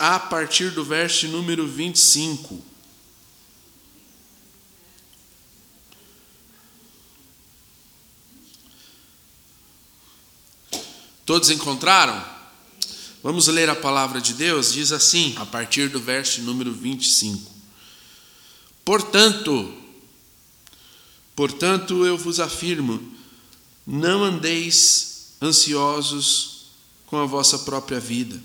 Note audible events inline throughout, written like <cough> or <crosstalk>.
6, a partir do verso número 25. Todos encontraram? Vamos ler a palavra de Deus? Diz assim, a partir do verso número 25. Portanto, portanto eu vos afirmo, não andeis ansiosos com a vossa própria vida,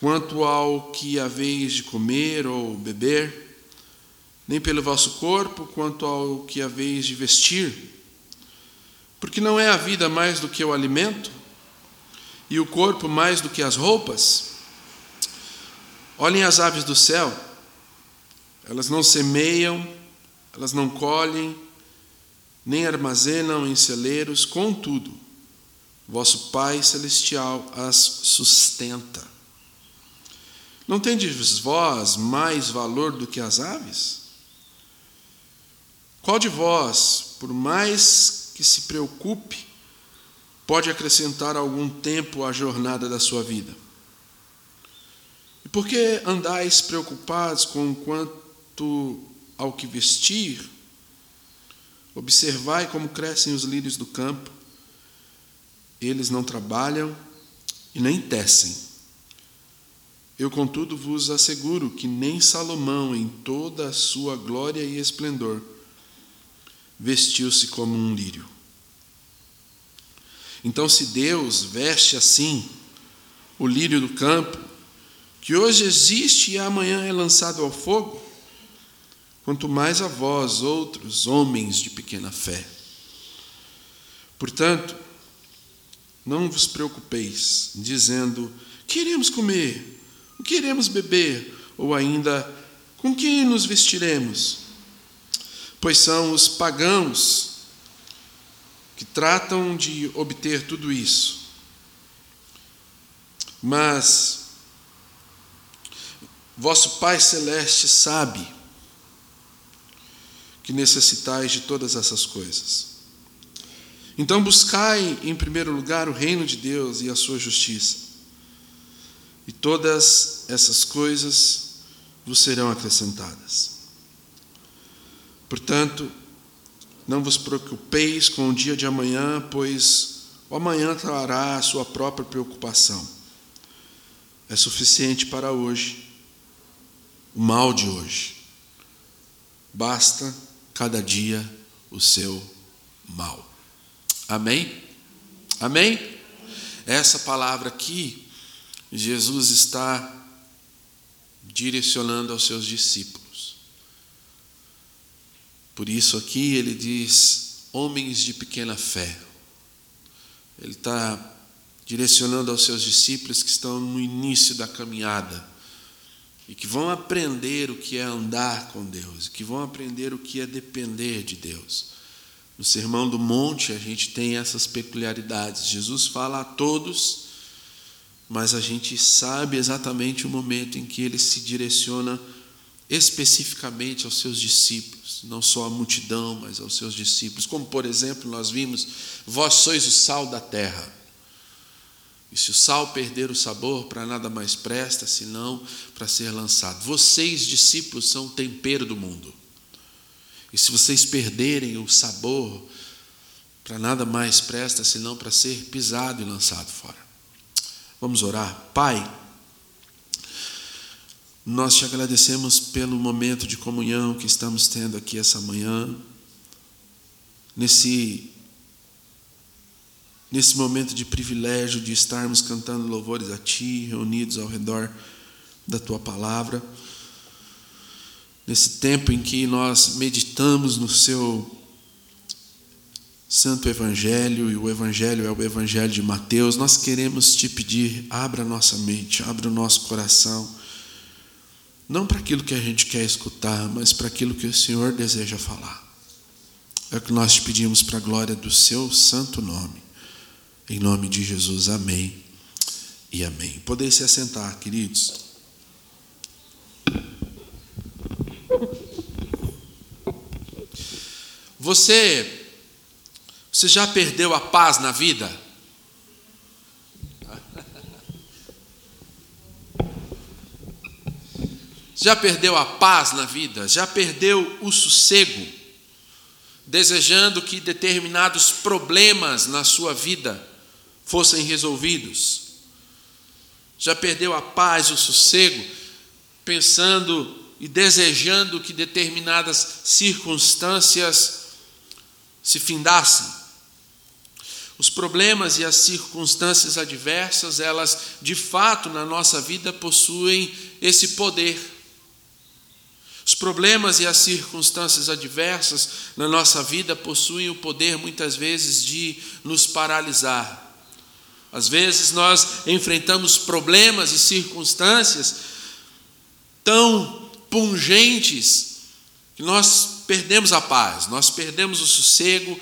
quanto ao que haveis de comer ou beber, nem pelo vosso corpo, quanto ao que haveis de vestir. Porque não é a vida mais do que o alimento, e o corpo mais do que as roupas? Olhem as aves do céu, elas não semeiam, elas não colhem, nem armazenam em celeiros, contudo, vosso Pai Celestial as sustenta. Não tendes vós mais valor do que as aves? Qual de vós, por mais que se preocupe, pode acrescentar algum tempo à jornada da sua vida? E por que andais preocupados com quanto ao que vestir? Observai como crescem os lírios do campo. Eles não trabalham e nem tecem. Eu, contudo, vos asseguro que nem Salomão, em toda a sua glória e esplendor, vestiu-se como um lírio. Então, se Deus veste assim o lírio do campo, que hoje existe e amanhã é lançado ao fogo, quanto mais a vós, outros homens de pequena fé. Portanto, não vos preocupeis, dizendo: queremos comer, queremos beber, ou ainda com que nos vestiremos? Pois são os pagãos que tratam de obter tudo isso. Mas vosso Pai Celeste sabe que necessitais de todas essas coisas. Então buscai em primeiro lugar o reino de Deus e a sua justiça, e todas essas coisas vos serão acrescentadas. Portanto, não vos preocupeis com o dia de amanhã, pois o amanhã trará a sua própria preocupação. É suficiente para hoje o mal de hoje. Basta cada dia o seu mal. Amém? Amém? Essa palavra aqui, Jesus está direcionando aos seus discípulos. Por isso aqui ele diz: homens de pequena fé. Ele está direcionando aos seus discípulos que estão no início da caminhada e que vão aprender o que é andar com Deus, que vão aprender o que é depender de Deus. No Sermão do Monte a gente tem essas peculiaridades. Jesus fala a todos, mas a gente sabe exatamente o momento em que ele se direciona especificamente aos seus discípulos, não só à multidão, mas aos seus discípulos. Como, por exemplo, nós vimos: Vós sois o sal da terra. E se o sal perder o sabor, para nada mais presta, senão para ser lançado. Vocês, discípulos, são o tempero do mundo. E se vocês perderem o sabor, para nada mais presta, senão para ser pisado e lançado fora. Vamos orar. Pai, nós te agradecemos pelo momento de comunhão que estamos tendo aqui essa manhã, nesse, nesse momento de privilégio de estarmos cantando louvores a Ti, reunidos ao redor da Tua palavra, nesse tempo em que nós meditamos no Seu Santo Evangelho, e o Evangelho é o Evangelho de Mateus, nós queremos te pedir, abra nossa mente, abra o nosso coração não para aquilo que a gente quer escutar, mas para aquilo que o Senhor deseja falar. É o que nós te pedimos para a glória do seu santo nome. Em nome de Jesus, amém e amém. Poder se assentar, queridos. Você, você já perdeu a paz na vida? Já perdeu a paz na vida? Já perdeu o sossego? Desejando que determinados problemas na sua vida fossem resolvidos? Já perdeu a paz, o sossego, pensando e desejando que determinadas circunstâncias se findassem? Os problemas e as circunstâncias adversas, elas de fato na nossa vida possuem esse poder os problemas e as circunstâncias adversas na nossa vida possuem o poder, muitas vezes, de nos paralisar. Às vezes nós enfrentamos problemas e circunstâncias tão pungentes que nós perdemos a paz, nós perdemos o sossego.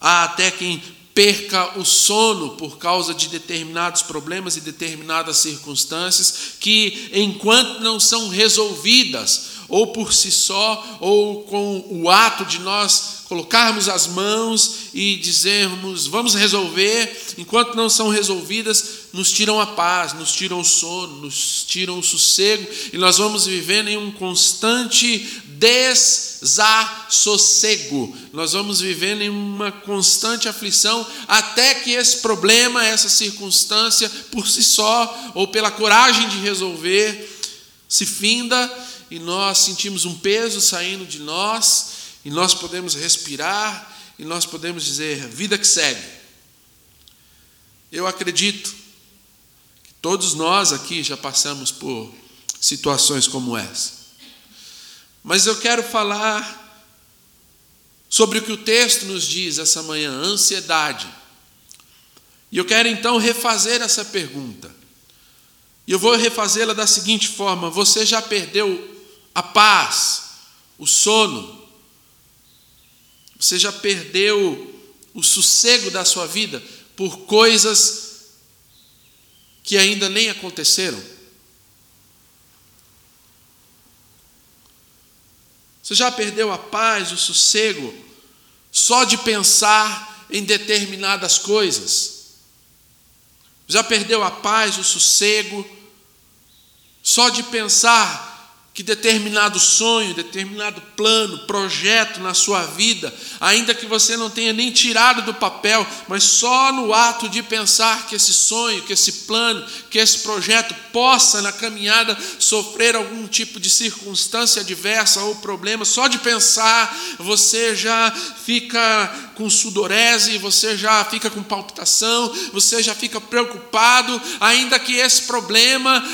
Há até quem perca o sono por causa de determinados problemas e determinadas circunstâncias que, enquanto não são resolvidas, ou por si só, ou com o ato de nós colocarmos as mãos e dizermos, vamos resolver, enquanto não são resolvidas, nos tiram a paz, nos tiram o sono, nos tiram o sossego, e nós vamos vivendo em um constante desassossego. Nós vamos vivendo em uma constante aflição até que esse problema, essa circunstância, por si só, ou pela coragem de resolver, se finda e nós sentimos um peso saindo de nós, e nós podemos respirar, e nós podemos dizer: vida que segue. Eu acredito que todos nós aqui já passamos por situações como essa. Mas eu quero falar sobre o que o texto nos diz essa manhã, ansiedade. E eu quero então refazer essa pergunta. E eu vou refazê-la da seguinte forma: você já perdeu a paz, o sono? Você já perdeu o sossego da sua vida por coisas que ainda nem aconteceram? Você já perdeu a paz, o sossego, só de pensar em determinadas coisas? Já perdeu a paz, o sossego, só de pensar que determinado sonho, determinado plano, projeto na sua vida, ainda que você não tenha nem tirado do papel, mas só no ato de pensar que esse sonho, que esse plano, que esse projeto possa na caminhada sofrer algum tipo de circunstância adversa ou problema, só de pensar você já fica com sudorese, você já fica com palpitação, você já fica preocupado, ainda que esse problema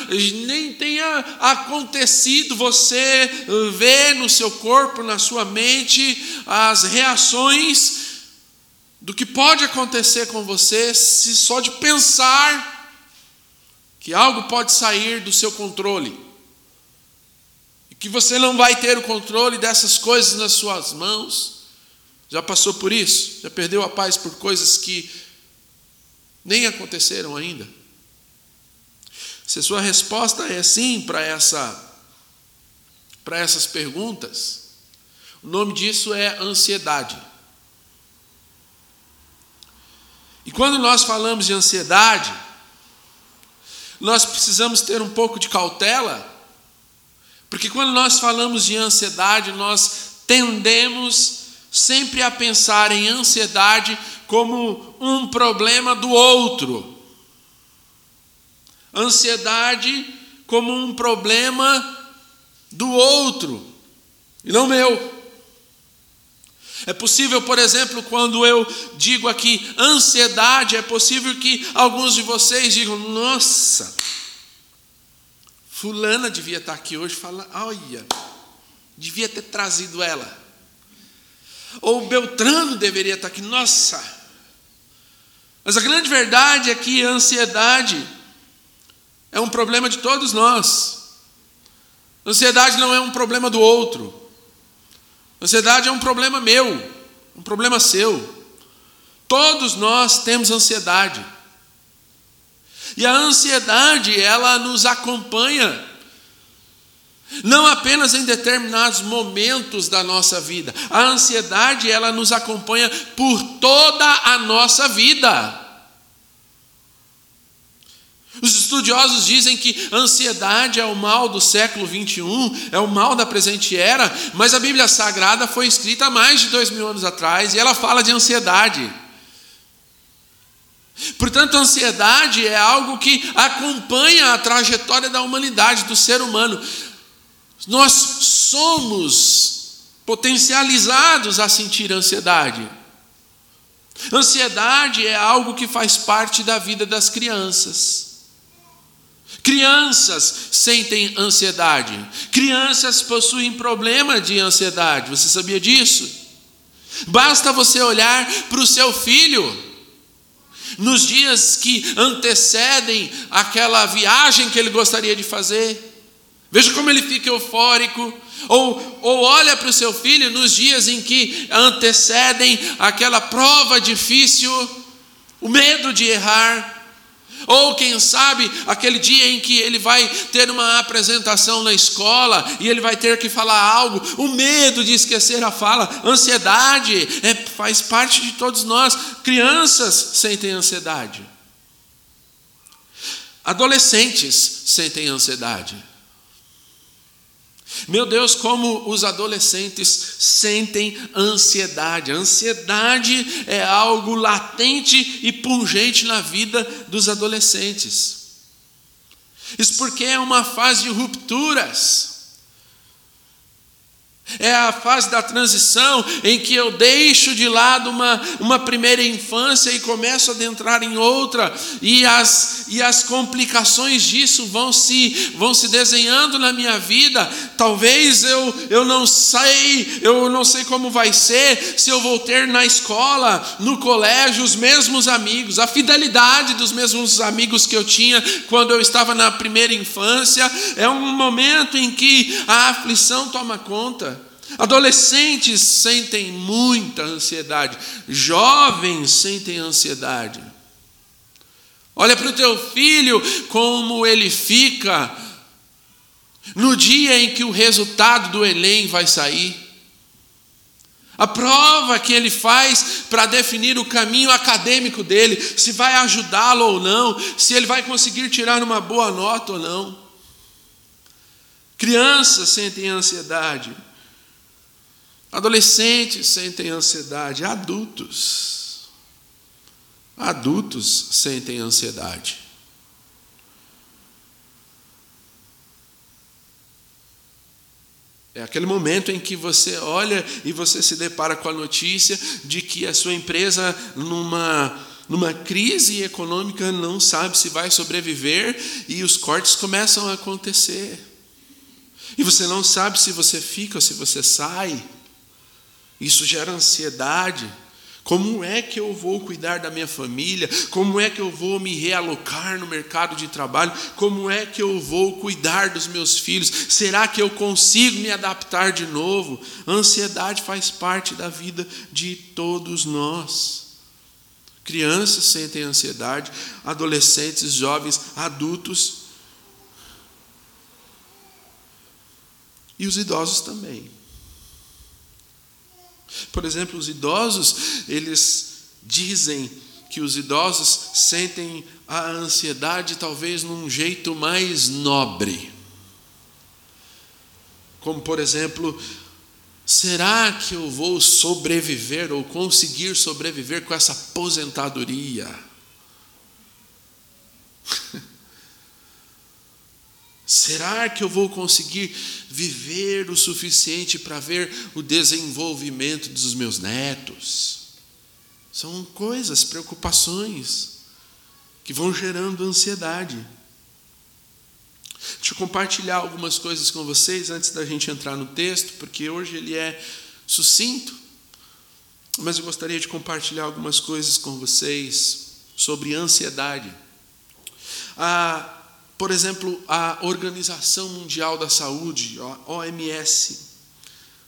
nem tenha acontecido você vê no seu corpo, na sua mente, as reações do que pode acontecer com você se só de pensar que algo pode sair do seu controle. E que você não vai ter o controle dessas coisas nas suas mãos. Já passou por isso? Já perdeu a paz por coisas que nem aconteceram ainda? Se a sua resposta é sim para essa para essas perguntas, o nome disso é ansiedade. E quando nós falamos de ansiedade, nós precisamos ter um pouco de cautela, porque quando nós falamos de ansiedade, nós tendemos sempre a pensar em ansiedade como um problema do outro. Ansiedade como um problema do outro e não meu. É possível, por exemplo, quando eu digo aqui ansiedade, é possível que alguns de vocês digam: Nossa, Fulana devia estar aqui hoje, fala, olha, devia ter trazido ela. Ou Beltrano deveria estar aqui, nossa. Mas a grande verdade é que a ansiedade é um problema de todos nós. Ansiedade não é um problema do outro. Ansiedade é um problema meu, um problema seu. Todos nós temos ansiedade. E a ansiedade, ela nos acompanha não apenas em determinados momentos da nossa vida. A ansiedade, ela nos acompanha por toda a nossa vida. Os estudiosos dizem que ansiedade é o mal do século 21, é o mal da presente era, mas a Bíblia Sagrada foi escrita há mais de dois mil anos atrás e ela fala de ansiedade. Portanto, a ansiedade é algo que acompanha a trajetória da humanidade, do ser humano. Nós somos potencializados a sentir ansiedade. Ansiedade é algo que faz parte da vida das crianças. Crianças sentem ansiedade. Crianças possuem problema de ansiedade. Você sabia disso? Basta você olhar para o seu filho nos dias que antecedem aquela viagem que ele gostaria de fazer. Veja como ele fica eufórico. Ou, ou olha para o seu filho nos dias em que antecedem aquela prova difícil, o medo de errar. Ou quem sabe aquele dia em que ele vai ter uma apresentação na escola e ele vai ter que falar algo, o medo de esquecer a fala, ansiedade, é, faz parte de todos nós. Crianças sentem ansiedade. Adolescentes sentem ansiedade. Meu Deus, como os adolescentes sentem ansiedade. Ansiedade é algo latente e pungente na vida dos adolescentes. Isso porque é uma fase de rupturas. É a fase da transição em que eu deixo de lado uma, uma primeira infância e começo a adentrar em outra, e as, e as complicações disso vão se, vão se desenhando na minha vida. Talvez eu, eu não sei, eu não sei como vai ser, se eu vou ter na escola, no colégio, os mesmos amigos, a fidelidade dos mesmos amigos que eu tinha quando eu estava na primeira infância. É um momento em que a aflição toma conta. Adolescentes sentem muita ansiedade, jovens sentem ansiedade. Olha para o teu filho como ele fica no dia em que o resultado do Enem vai sair. A prova que ele faz para definir o caminho acadêmico dele, se vai ajudá-lo ou não, se ele vai conseguir tirar uma boa nota ou não. Crianças sentem ansiedade. Adolescentes sentem ansiedade, adultos. Adultos sentem ansiedade. É aquele momento em que você olha e você se depara com a notícia de que a sua empresa, numa, numa crise econômica, não sabe se vai sobreviver e os cortes começam a acontecer. E você não sabe se você fica ou se você sai. Isso gera ansiedade. Como é que eu vou cuidar da minha família? Como é que eu vou me realocar no mercado de trabalho? Como é que eu vou cuidar dos meus filhos? Será que eu consigo me adaptar de novo? Ansiedade faz parte da vida de todos nós. Crianças sentem ansiedade, adolescentes, jovens, adultos e os idosos também. Por exemplo, os idosos, eles dizem que os idosos sentem a ansiedade talvez num jeito mais nobre. Como, por exemplo, será que eu vou sobreviver ou conseguir sobreviver com essa aposentadoria? Será que eu vou conseguir viver o suficiente para ver o desenvolvimento dos meus netos? São coisas, preocupações que vão gerando ansiedade. Deixa eu compartilhar algumas coisas com vocês antes da gente entrar no texto, porque hoje ele é sucinto, mas eu gostaria de compartilhar algumas coisas com vocês sobre ansiedade. A por exemplo, a Organização Mundial da Saúde, OMS.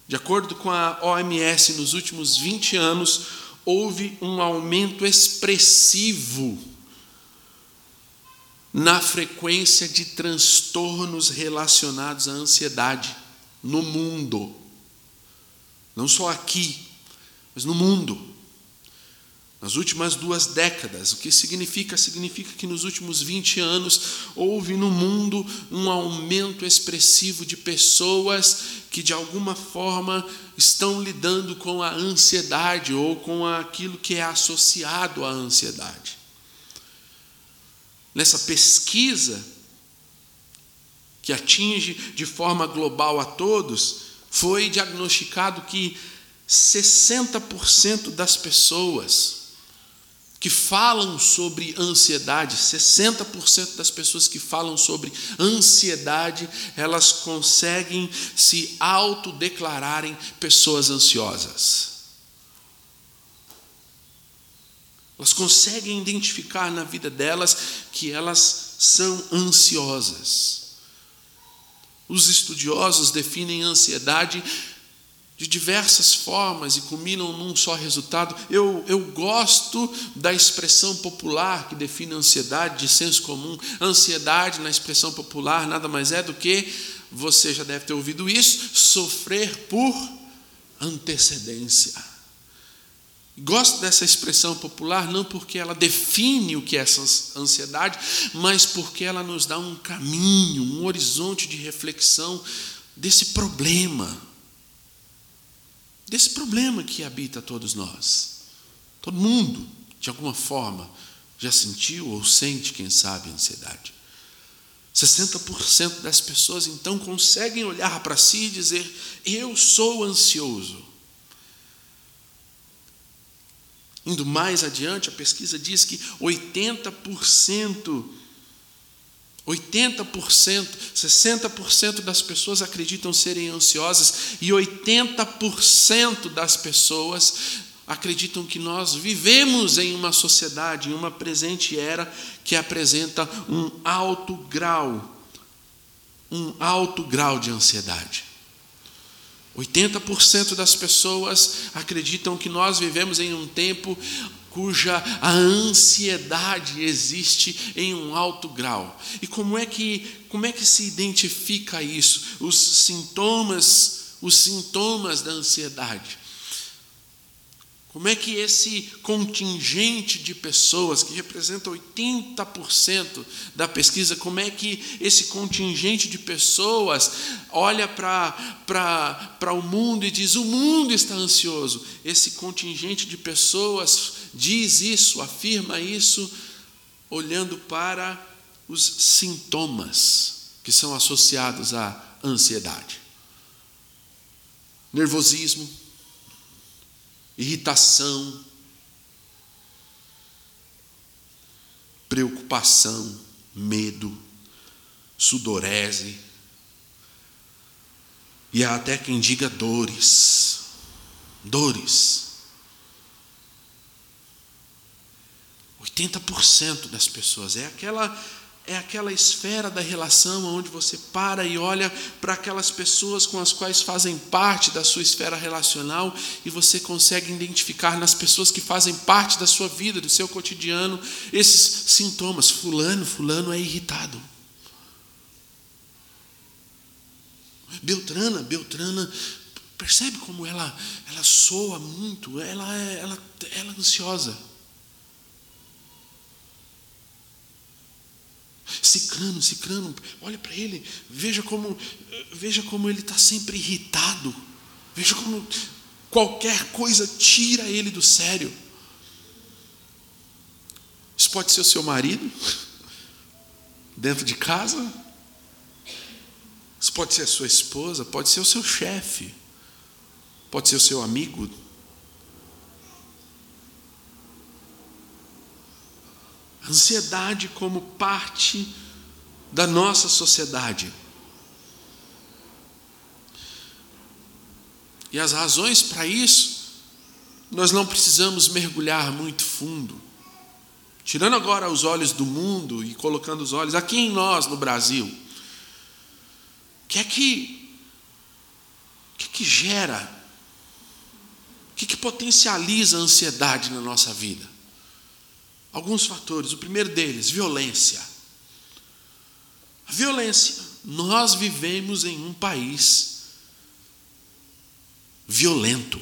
De acordo com a OMS, nos últimos 20 anos, houve um aumento expressivo na frequência de transtornos relacionados à ansiedade no mundo. Não só aqui, mas no mundo. Nas últimas duas décadas. O que significa? Significa que nos últimos 20 anos houve no mundo um aumento expressivo de pessoas que de alguma forma estão lidando com a ansiedade ou com aquilo que é associado à ansiedade. Nessa pesquisa que atinge de forma global a todos, foi diagnosticado que 60% das pessoas que falam sobre ansiedade, 60% das pessoas que falam sobre ansiedade, elas conseguem se autodeclararem pessoas ansiosas. Elas conseguem identificar na vida delas que elas são ansiosas. Os estudiosos definem ansiedade de diversas formas e culminam num só resultado. Eu, eu gosto da expressão popular que define ansiedade, de senso comum. Ansiedade, na expressão popular, nada mais é do que, você já deve ter ouvido isso, sofrer por antecedência. Gosto dessa expressão popular não porque ela define o que é essa ansiedade, mas porque ela nos dá um caminho, um horizonte de reflexão desse problema desse problema que habita todos nós. Todo mundo, de alguma forma, já sentiu ou sente, quem sabe, ansiedade. 60% das pessoas então conseguem olhar para si e dizer: Eu sou ansioso. Indo mais adiante, a pesquisa diz que 80% 80%, 60% das pessoas acreditam serem ansiosas e 80% das pessoas acreditam que nós vivemos em uma sociedade, em uma presente era que apresenta um alto grau, um alto grau de ansiedade. 80% das pessoas acreditam que nós vivemos em um tempo cuja a ansiedade existe em um alto grau. E como é que como é que se identifica isso? Os sintomas, os sintomas da ansiedade. Como é que esse contingente de pessoas, que representa 80% da pesquisa, como é que esse contingente de pessoas olha para o mundo e diz: o mundo está ansioso? Esse contingente de pessoas diz isso, afirma isso, olhando para os sintomas que são associados à ansiedade: nervosismo, irritação, preocupação, medo, sudorese, e há até quem diga dores, dores. 80% das pessoas é aquela é aquela esfera da relação onde você para e olha para aquelas pessoas com as quais fazem parte da sua esfera relacional e você consegue identificar nas pessoas que fazem parte da sua vida, do seu cotidiano, esses sintomas. Fulano, fulano é irritado. Beltrana, Beltrana, percebe como ela ela soa muito, ela é, ela, ela é ansiosa. Cicrano, Cicrano, olha para ele, veja como, veja como ele está sempre irritado, veja como qualquer coisa tira ele do sério. Isso pode ser o seu marido, dentro de casa, isso pode ser a sua esposa, pode ser o seu chefe, pode ser o seu amigo, Ansiedade como parte da nossa sociedade. E as razões para isso, nós não precisamos mergulhar muito fundo. Tirando agora os olhos do mundo e colocando os olhos aqui em nós, no Brasil. O que é que, o que, é que gera, o que, é que potencializa a ansiedade na nossa vida? alguns fatores. O primeiro deles, violência. A violência. Nós vivemos em um país violento.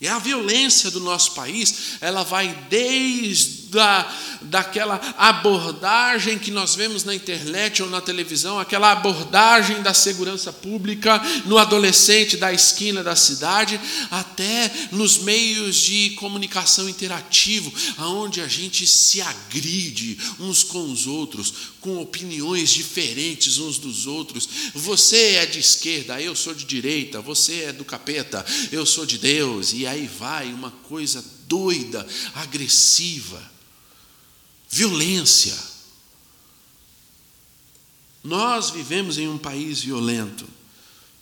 E a violência do nosso país, ela vai desde da, daquela abordagem que nós vemos na internet ou na televisão, aquela abordagem da segurança pública no adolescente da esquina da cidade, até nos meios de comunicação interativo, aonde a gente se agride uns com os outros, com opiniões diferentes uns dos outros. Você é de esquerda, eu sou de direita, você é do capeta, eu sou de Deus, e aí vai uma coisa doida, agressiva, violência. Nós vivemos em um país violento.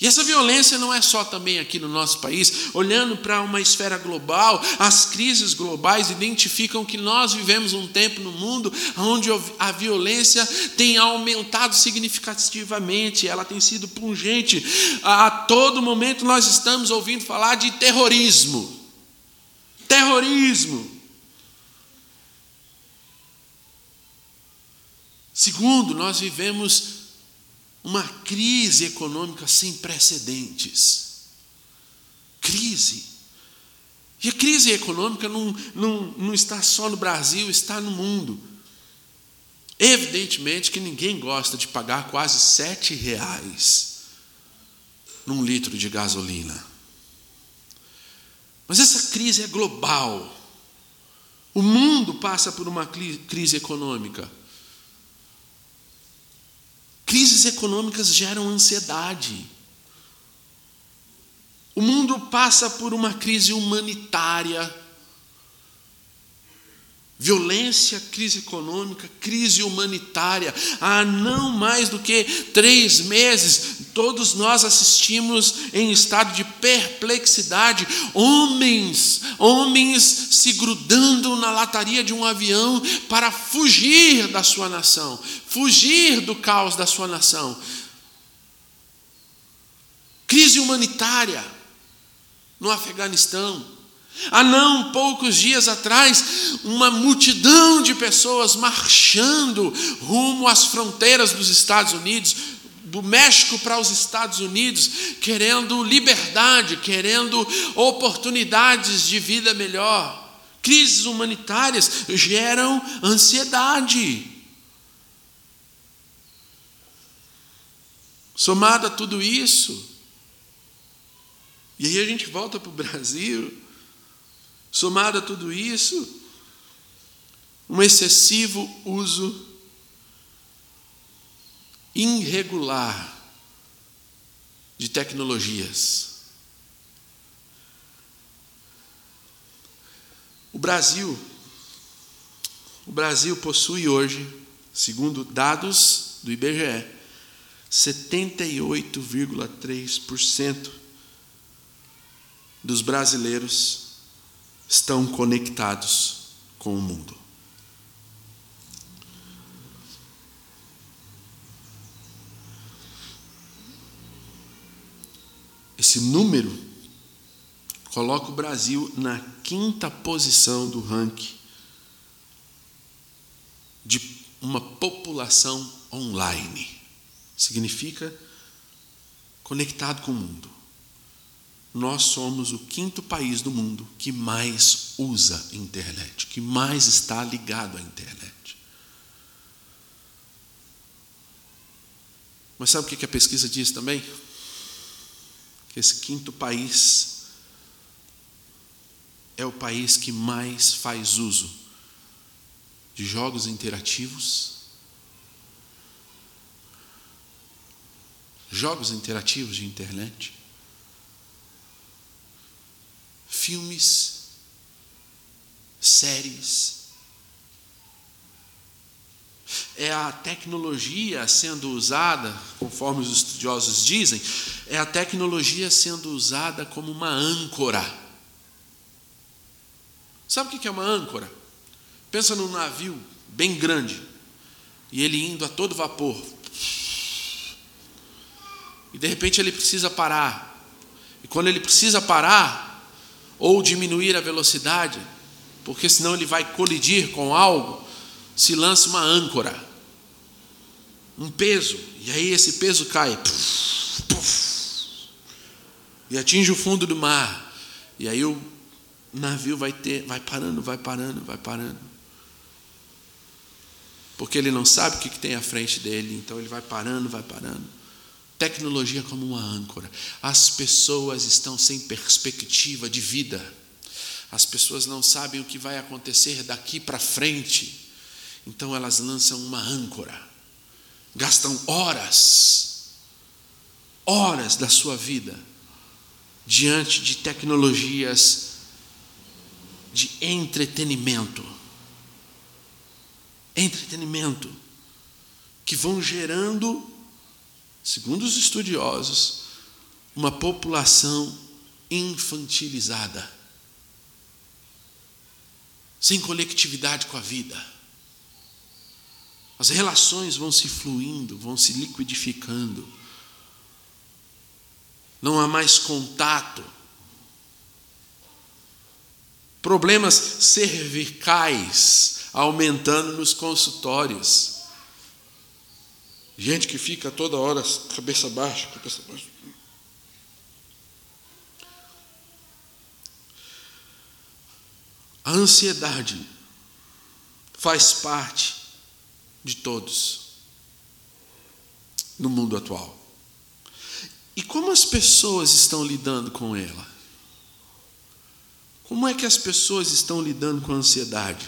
E essa violência não é só também aqui no nosso país, olhando para uma esfera global, as crises globais identificam que nós vivemos um tempo no mundo onde a violência tem aumentado significativamente, ela tem sido pungente. A todo momento nós estamos ouvindo falar de terrorismo. Terrorismo. Segundo, nós vivemos uma crise econômica sem precedentes. Crise. E a crise econômica não, não, não está só no Brasil, está no mundo. Evidentemente que ninguém gosta de pagar quase sete reais num litro de gasolina. Mas essa crise é global. O mundo passa por uma crise econômica. Crises econômicas geram ansiedade. O mundo passa por uma crise humanitária. Violência, crise econômica, crise humanitária. Há não mais do que três meses, todos nós assistimos em estado de perplexidade. Homens, homens se grudando na lataria de um avião para fugir da sua nação, fugir do caos da sua nação. Crise humanitária no Afeganistão Há não poucos dias atrás, uma multidão de pessoas marchando rumo às fronteiras dos Estados Unidos, do México para os Estados Unidos, querendo liberdade, querendo oportunidades de vida melhor. Crises humanitárias geram ansiedade. Somado a tudo isso, e aí a gente volta para o Brasil, Somado a tudo isso, um excessivo uso irregular de tecnologias. O Brasil, o Brasil possui hoje, segundo dados do IBGE, 78,3% dos brasileiros estão conectados com o mundo. Esse número coloca o Brasil na quinta posição do ranking de uma população online. Significa conectado com o mundo nós somos o quinto país do mundo que mais usa internet, que mais está ligado à internet. Mas sabe o que a pesquisa diz também? Que esse quinto país é o país que mais faz uso de jogos interativos, jogos interativos de internet filmes, séries. É a tecnologia sendo usada, conforme os estudiosos dizem, é a tecnologia sendo usada como uma âncora. Sabe o que é uma âncora? Pensa num navio bem grande e ele indo a todo vapor. E de repente ele precisa parar. E quando ele precisa parar, ou diminuir a velocidade, porque senão ele vai colidir com algo, se lança uma âncora, um peso, e aí esse peso cai puff, puff, e atinge o fundo do mar, e aí o navio vai ter, vai parando, vai parando, vai parando. Porque ele não sabe o que tem à frente dele, então ele vai parando, vai parando. Tecnologia como uma âncora. As pessoas estão sem perspectiva de vida. As pessoas não sabem o que vai acontecer daqui para frente. Então elas lançam uma âncora. Gastam horas, horas da sua vida diante de tecnologias de entretenimento. Entretenimento que vão gerando, segundo os estudiosos, uma população infantilizada, sem conectividade com a vida. As relações vão se fluindo, vão se liquidificando. Não há mais contato Problemas cervicais aumentando nos consultórios. Gente que fica toda hora cabeça baixa, cabeça baixa. A ansiedade faz parte de todos no mundo atual. E como as pessoas estão lidando com ela? Como é que as pessoas estão lidando com a ansiedade?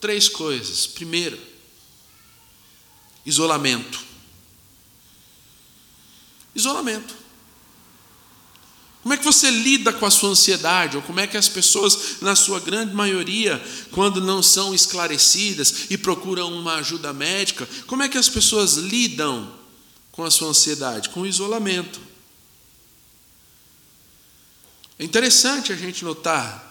Três coisas. Primeiro, isolamento. Isolamento. Como é que você lida com a sua ansiedade? Ou como é que as pessoas, na sua grande maioria, quando não são esclarecidas e procuram uma ajuda médica, como é que as pessoas lidam com a sua ansiedade? Com o isolamento. É interessante a gente notar,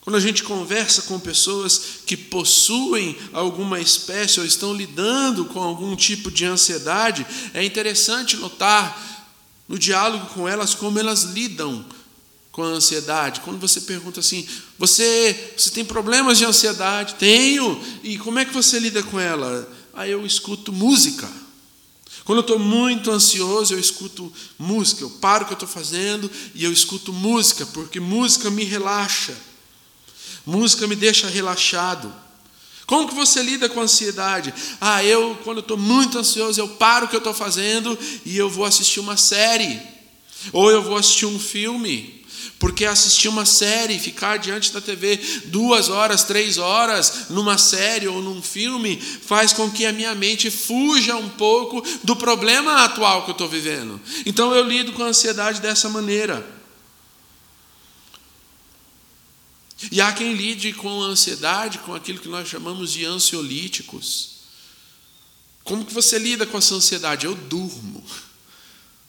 quando a gente conversa com pessoas que possuem alguma espécie ou estão lidando com algum tipo de ansiedade, é interessante notar no diálogo com elas como elas lidam com a ansiedade. Quando você pergunta assim: "Você, você tem problemas de ansiedade?" "Tenho." "E como é que você lida com ela?" Aí eu escuto música. Quando eu estou muito ansioso, eu escuto música. Eu paro o que eu estou fazendo e eu escuto música, porque música me relaxa. Música me deixa relaxado. Como que você lida com a ansiedade? Ah, eu, quando estou muito ansioso, eu paro o que eu estou fazendo e eu vou assistir uma série. Ou eu vou assistir um filme. Porque assistir uma série, ficar diante da TV duas horas, três horas, numa série ou num filme, faz com que a minha mente fuja um pouco do problema atual que eu estou vivendo. Então eu lido com a ansiedade dessa maneira. E há quem lide com a ansiedade, com aquilo que nós chamamos de ansiolíticos. Como que você lida com essa ansiedade? Eu durmo.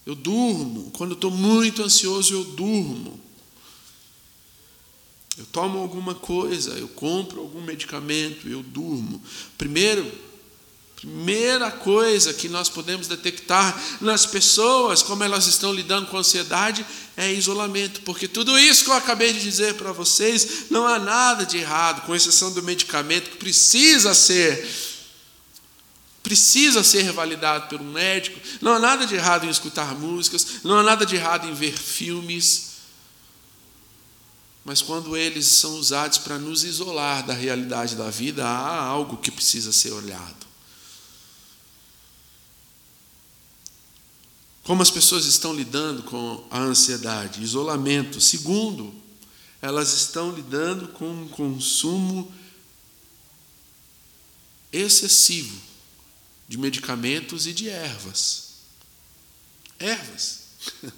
Eu durmo. Quando eu estou muito ansioso, eu durmo. Eu tomo alguma coisa, eu compro algum medicamento, eu durmo. Primeiro, primeira coisa que nós podemos detectar nas pessoas, como elas estão lidando com ansiedade, é isolamento, porque tudo isso que eu acabei de dizer para vocês, não há nada de errado, com exceção do medicamento que precisa ser precisa ser validado por um médico. Não há nada de errado em escutar músicas, não há nada de errado em ver filmes. Mas quando eles são usados para nos isolar da realidade da vida, há algo que precisa ser olhado. Como as pessoas estão lidando com a ansiedade, isolamento. Segundo, elas estão lidando com um consumo excessivo de medicamentos e de ervas. Ervas. <laughs>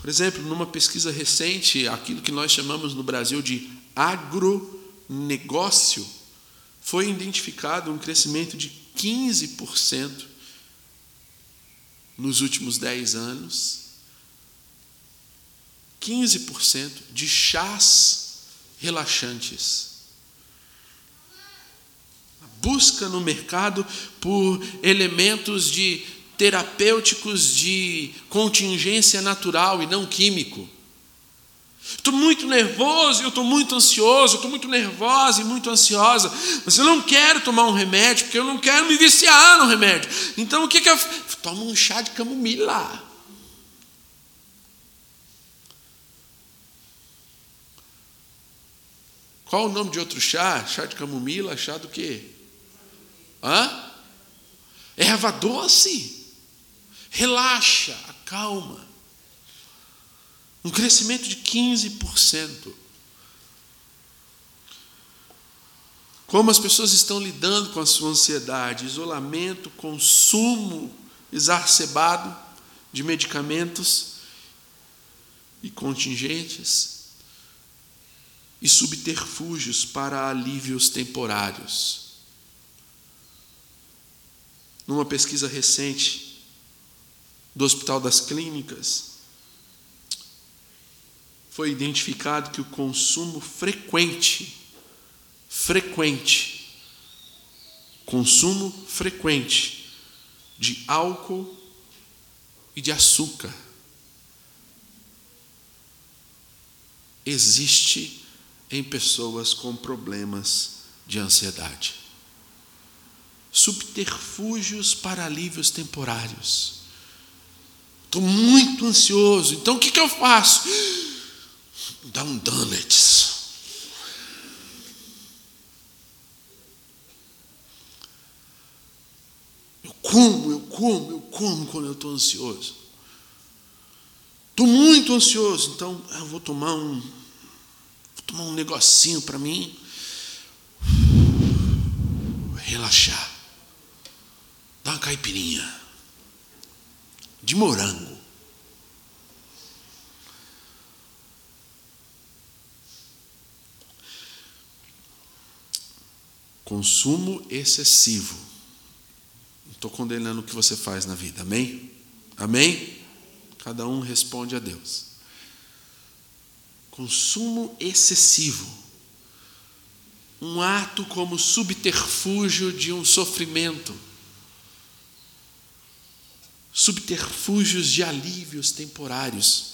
Por exemplo, numa pesquisa recente, aquilo que nós chamamos no Brasil de agronegócio, foi identificado um crescimento de 15% nos últimos 10 anos. 15% de chás relaxantes. A busca no mercado por elementos de terapêuticos de contingência natural e não químico. Estou muito nervoso, eu estou muito ansioso, estou muito nervosa e muito ansiosa, mas eu não quero tomar um remédio, porque eu não quero me viciar no remédio. Então o que, que eu. Toma um chá de camomila. Qual o nome de outro chá? Chá de camomila, chá do quê? Hã? Erva doce. Relaxa, acalma. Um crescimento de 15%. Como as pessoas estão lidando com a sua ansiedade, isolamento, consumo exacerbado de medicamentos e contingentes e subterfúgios para alívios temporários. Numa pesquisa recente do Hospital das Clínicas, foi identificado que o consumo frequente, frequente, consumo frequente de álcool e de açúcar existe em pessoas com problemas de ansiedade. Subterfúgios para alívios temporários. Estou muito ansioso, então o que, que eu faço? Dá um donuts. Eu como, eu como, eu como quando eu estou ansioso. Estou muito ansioso, então eu vou tomar um, vou tomar um negocinho para mim relaxar. Dá uma caipirinha de morango. Consumo excessivo. Não estou condenando o que você faz na vida, amém? Amém? Cada um responde a Deus. Consumo excessivo. Um ato como subterfúgio de um sofrimento. Subterfúgios de alívios temporários.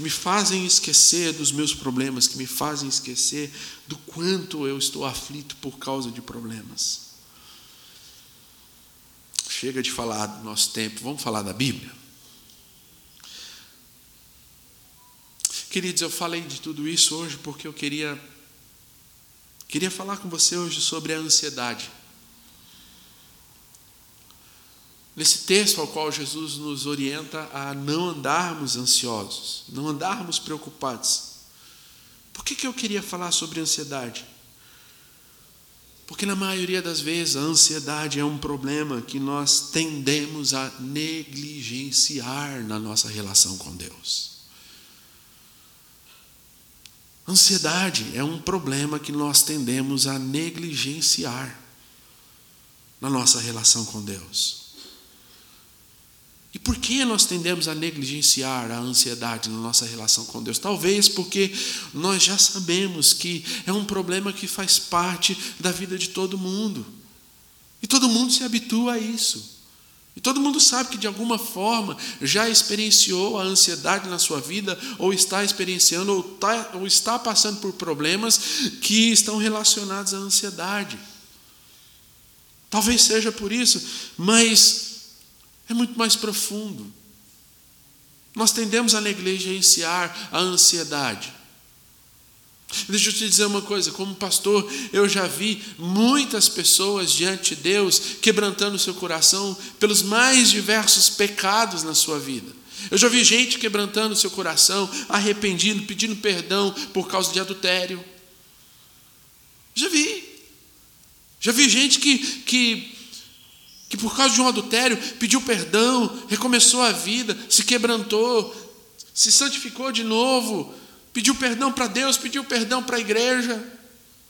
Que me fazem esquecer dos meus problemas, que me fazem esquecer do quanto eu estou aflito por causa de problemas. Chega de falar do nosso tempo, vamos falar da Bíblia. Queridos, eu falei de tudo isso hoje porque eu queria queria falar com você hoje sobre a ansiedade. Nesse texto ao qual Jesus nos orienta a não andarmos ansiosos, não andarmos preocupados. Por que, que eu queria falar sobre ansiedade? Porque na maioria das vezes a ansiedade é um problema que nós tendemos a negligenciar na nossa relação com Deus. Ansiedade é um problema que nós tendemos a negligenciar na nossa relação com Deus. E por que nós tendemos a negligenciar a ansiedade na nossa relação com Deus? Talvez porque nós já sabemos que é um problema que faz parte da vida de todo mundo. E todo mundo se habitua a isso. E todo mundo sabe que de alguma forma já experienciou a ansiedade na sua vida, ou está experienciando, ou, tá, ou está passando por problemas que estão relacionados à ansiedade. Talvez seja por isso, mas é muito mais profundo. Nós tendemos a negligenciar a ansiedade. Deixa eu te dizer uma coisa, como pastor, eu já vi muitas pessoas diante de Deus quebrantando seu coração pelos mais diversos pecados na sua vida. Eu já vi gente quebrantando seu coração, arrependido, pedindo perdão por causa de adultério. Já vi. Já vi gente que, que que por causa de um adultério pediu perdão, recomeçou a vida, se quebrantou, se santificou de novo, pediu perdão para Deus, pediu perdão para a igreja,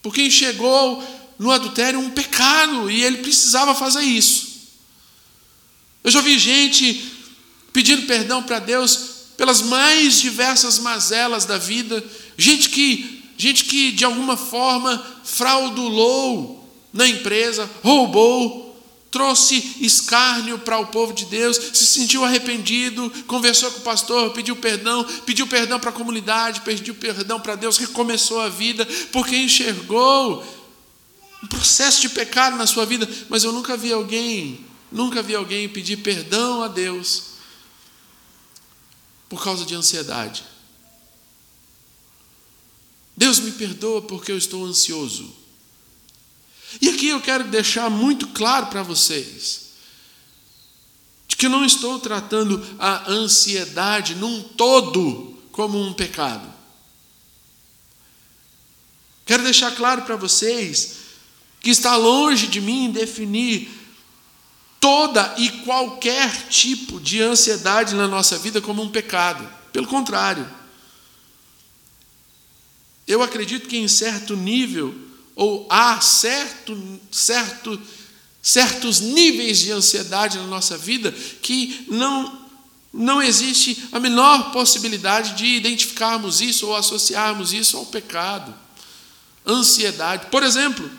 porque enxergou no adultério um pecado e ele precisava fazer isso. Eu já vi gente pedindo perdão para Deus pelas mais diversas mazelas da vida, gente que, gente que de alguma forma fraudulou na empresa, roubou, trouxe escárnio para o povo de Deus, se sentiu arrependido, conversou com o pastor, pediu perdão, pediu perdão para a comunidade, pediu perdão para Deus, recomeçou a vida, porque enxergou um processo de pecado na sua vida, mas eu nunca vi alguém, nunca vi alguém pedir perdão a Deus por causa de ansiedade. Deus me perdoa porque eu estou ansioso. E aqui eu quero deixar muito claro para vocês de que eu não estou tratando a ansiedade num todo como um pecado. Quero deixar claro para vocês que está longe de mim definir toda e qualquer tipo de ansiedade na nossa vida como um pecado. Pelo contrário. Eu acredito que em certo nível, ou há certo, certo, certos níveis de ansiedade na nossa vida que não, não existe a menor possibilidade de identificarmos isso ou associarmos isso ao pecado. Ansiedade. Por exemplo,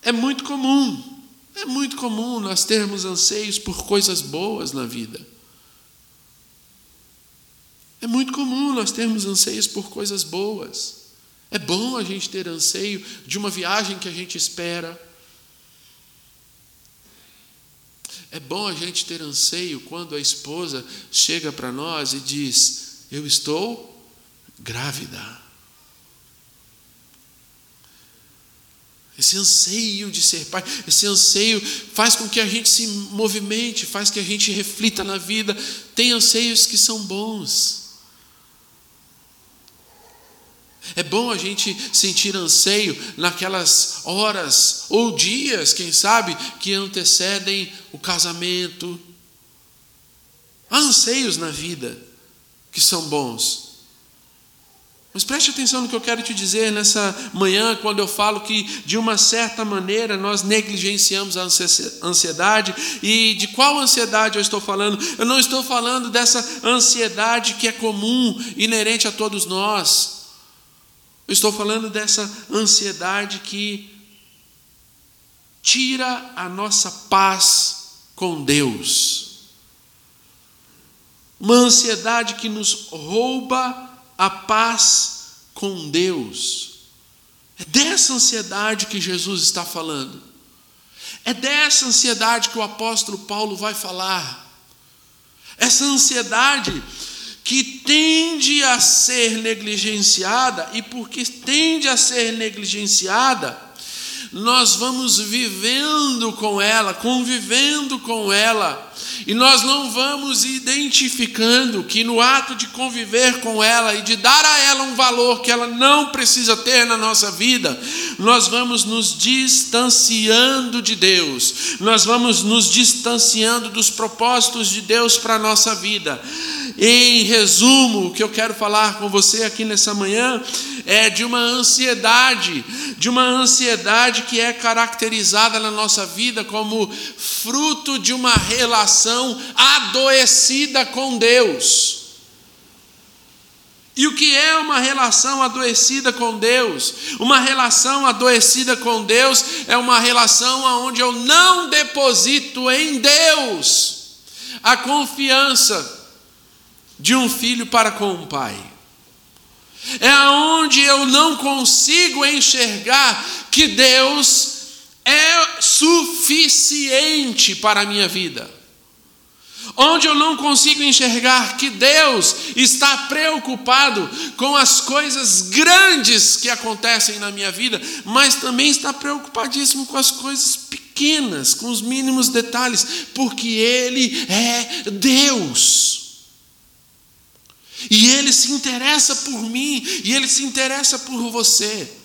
é muito comum, é muito comum nós termos anseios por coisas boas na vida. É muito comum nós termos anseios por coisas boas. É bom a gente ter anseio de uma viagem que a gente espera. É bom a gente ter anseio quando a esposa chega para nós e diz: Eu estou grávida. Esse anseio de ser pai, esse anseio faz com que a gente se movimente, faz que a gente reflita na vida. Tem anseios que são bons. É bom a gente sentir anseio naquelas horas ou dias, quem sabe, que antecedem o casamento. Há anseios na vida que são bons. Mas preste atenção no que eu quero te dizer nessa manhã, quando eu falo que, de uma certa maneira, nós negligenciamos a ansiedade. E de qual ansiedade eu estou falando? Eu não estou falando dessa ansiedade que é comum, inerente a todos nós. Eu estou falando dessa ansiedade que tira a nossa paz com Deus. Uma ansiedade que nos rouba a paz com Deus. É dessa ansiedade que Jesus está falando. É dessa ansiedade que o apóstolo Paulo vai falar. Essa ansiedade que tende a ser negligenciada, e porque tende a ser negligenciada, nós vamos vivendo com ela, convivendo com ela, e nós não vamos identificando que no ato de conviver com ela e de dar a ela um valor que ela não precisa ter na nossa vida, nós vamos nos distanciando de Deus, nós vamos nos distanciando dos propósitos de Deus para a nossa vida. Em resumo, o que eu quero falar com você aqui nessa manhã é de uma ansiedade, de uma ansiedade que é caracterizada na nossa vida como fruto de uma relação adoecida com Deus. E o que é uma relação adoecida com Deus? Uma relação adoecida com Deus é uma relação onde eu não deposito em Deus a confiança de um filho para com um pai. É aonde eu não consigo enxergar que Deus é suficiente para a minha vida. Onde eu não consigo enxergar que Deus está preocupado com as coisas grandes que acontecem na minha vida, mas também está preocupadíssimo com as coisas pequenas, com os mínimos detalhes, porque Ele é Deus. E Ele se interessa por mim, e Ele se interessa por você.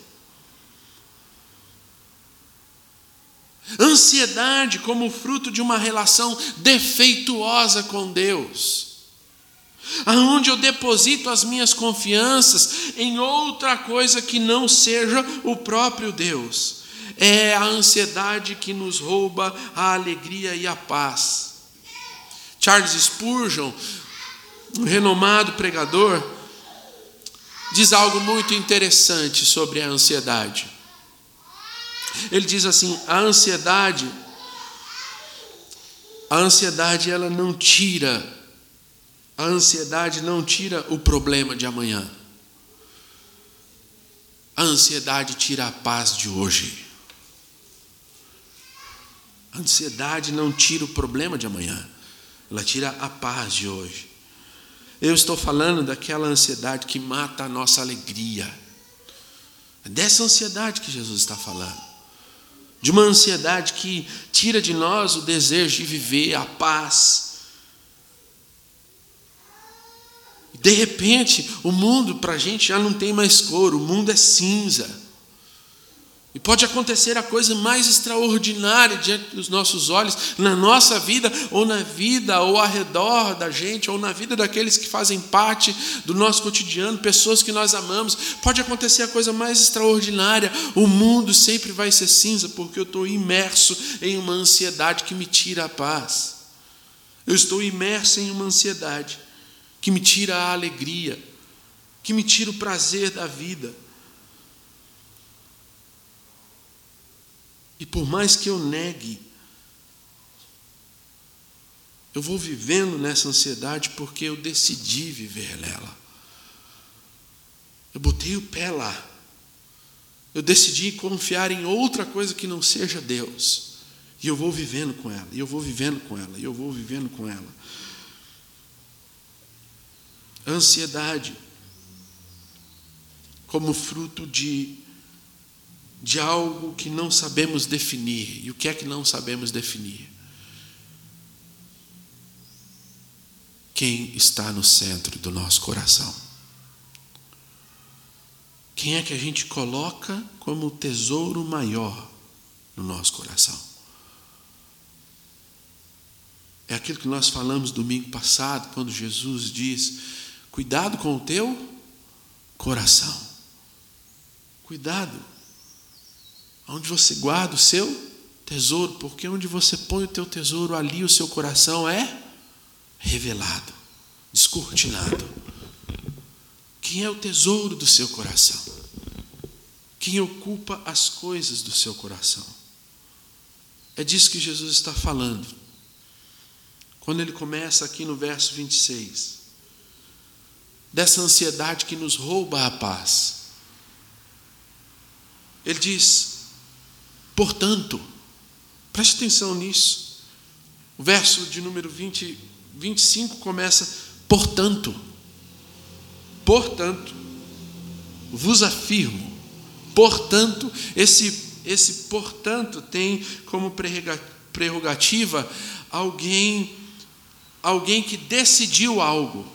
Ansiedade como fruto de uma relação defeituosa com Deus. Aonde eu deposito as minhas confianças em outra coisa que não seja o próprio Deus. É a ansiedade que nos rouba a alegria e a paz. Charles Spurgeon, um renomado pregador, diz algo muito interessante sobre a ansiedade. Ele diz assim: a ansiedade, a ansiedade ela não tira, a ansiedade não tira o problema de amanhã. A ansiedade tira a paz de hoje. A ansiedade não tira o problema de amanhã, ela tira a paz de hoje. Eu estou falando daquela ansiedade que mata a nossa alegria É dessa ansiedade que Jesus está falando. De uma ansiedade que tira de nós o desejo de viver a paz. De repente, o mundo para a gente já não tem mais cor, o mundo é cinza. E pode acontecer a coisa mais extraordinária diante dos nossos olhos, na nossa vida, ou na vida, ou ao redor da gente, ou na vida daqueles que fazem parte do nosso cotidiano, pessoas que nós amamos. Pode acontecer a coisa mais extraordinária, o mundo sempre vai ser cinza, porque eu estou imerso em uma ansiedade que me tira a paz. Eu estou imerso em uma ansiedade que me tira a alegria, que me tira o prazer da vida. E por mais que eu negue, eu vou vivendo nessa ansiedade porque eu decidi viver nela. Eu botei o pé lá. Eu decidi confiar em outra coisa que não seja Deus. E eu vou vivendo com ela, e eu vou vivendo com ela, e eu vou vivendo com ela. Ansiedade, como fruto de de algo que não sabemos definir. E o que é que não sabemos definir? Quem está no centro do nosso coração? Quem é que a gente coloca como tesouro maior no nosso coração? É aquilo que nós falamos domingo passado, quando Jesus diz: Cuidado com o teu coração. Cuidado onde você guarda o seu tesouro, porque onde você põe o teu tesouro, ali o seu coração é revelado, descortinado. Quem é o tesouro do seu coração? Quem ocupa as coisas do seu coração? É disso que Jesus está falando. Quando ele começa aqui no verso 26, dessa ansiedade que nos rouba a paz. Ele diz: Portanto, preste atenção nisso. O verso de número 20, 25 começa: Portanto, portanto, vos afirmo, portanto, esse, esse portanto tem como prerrogativa alguém, alguém que decidiu algo.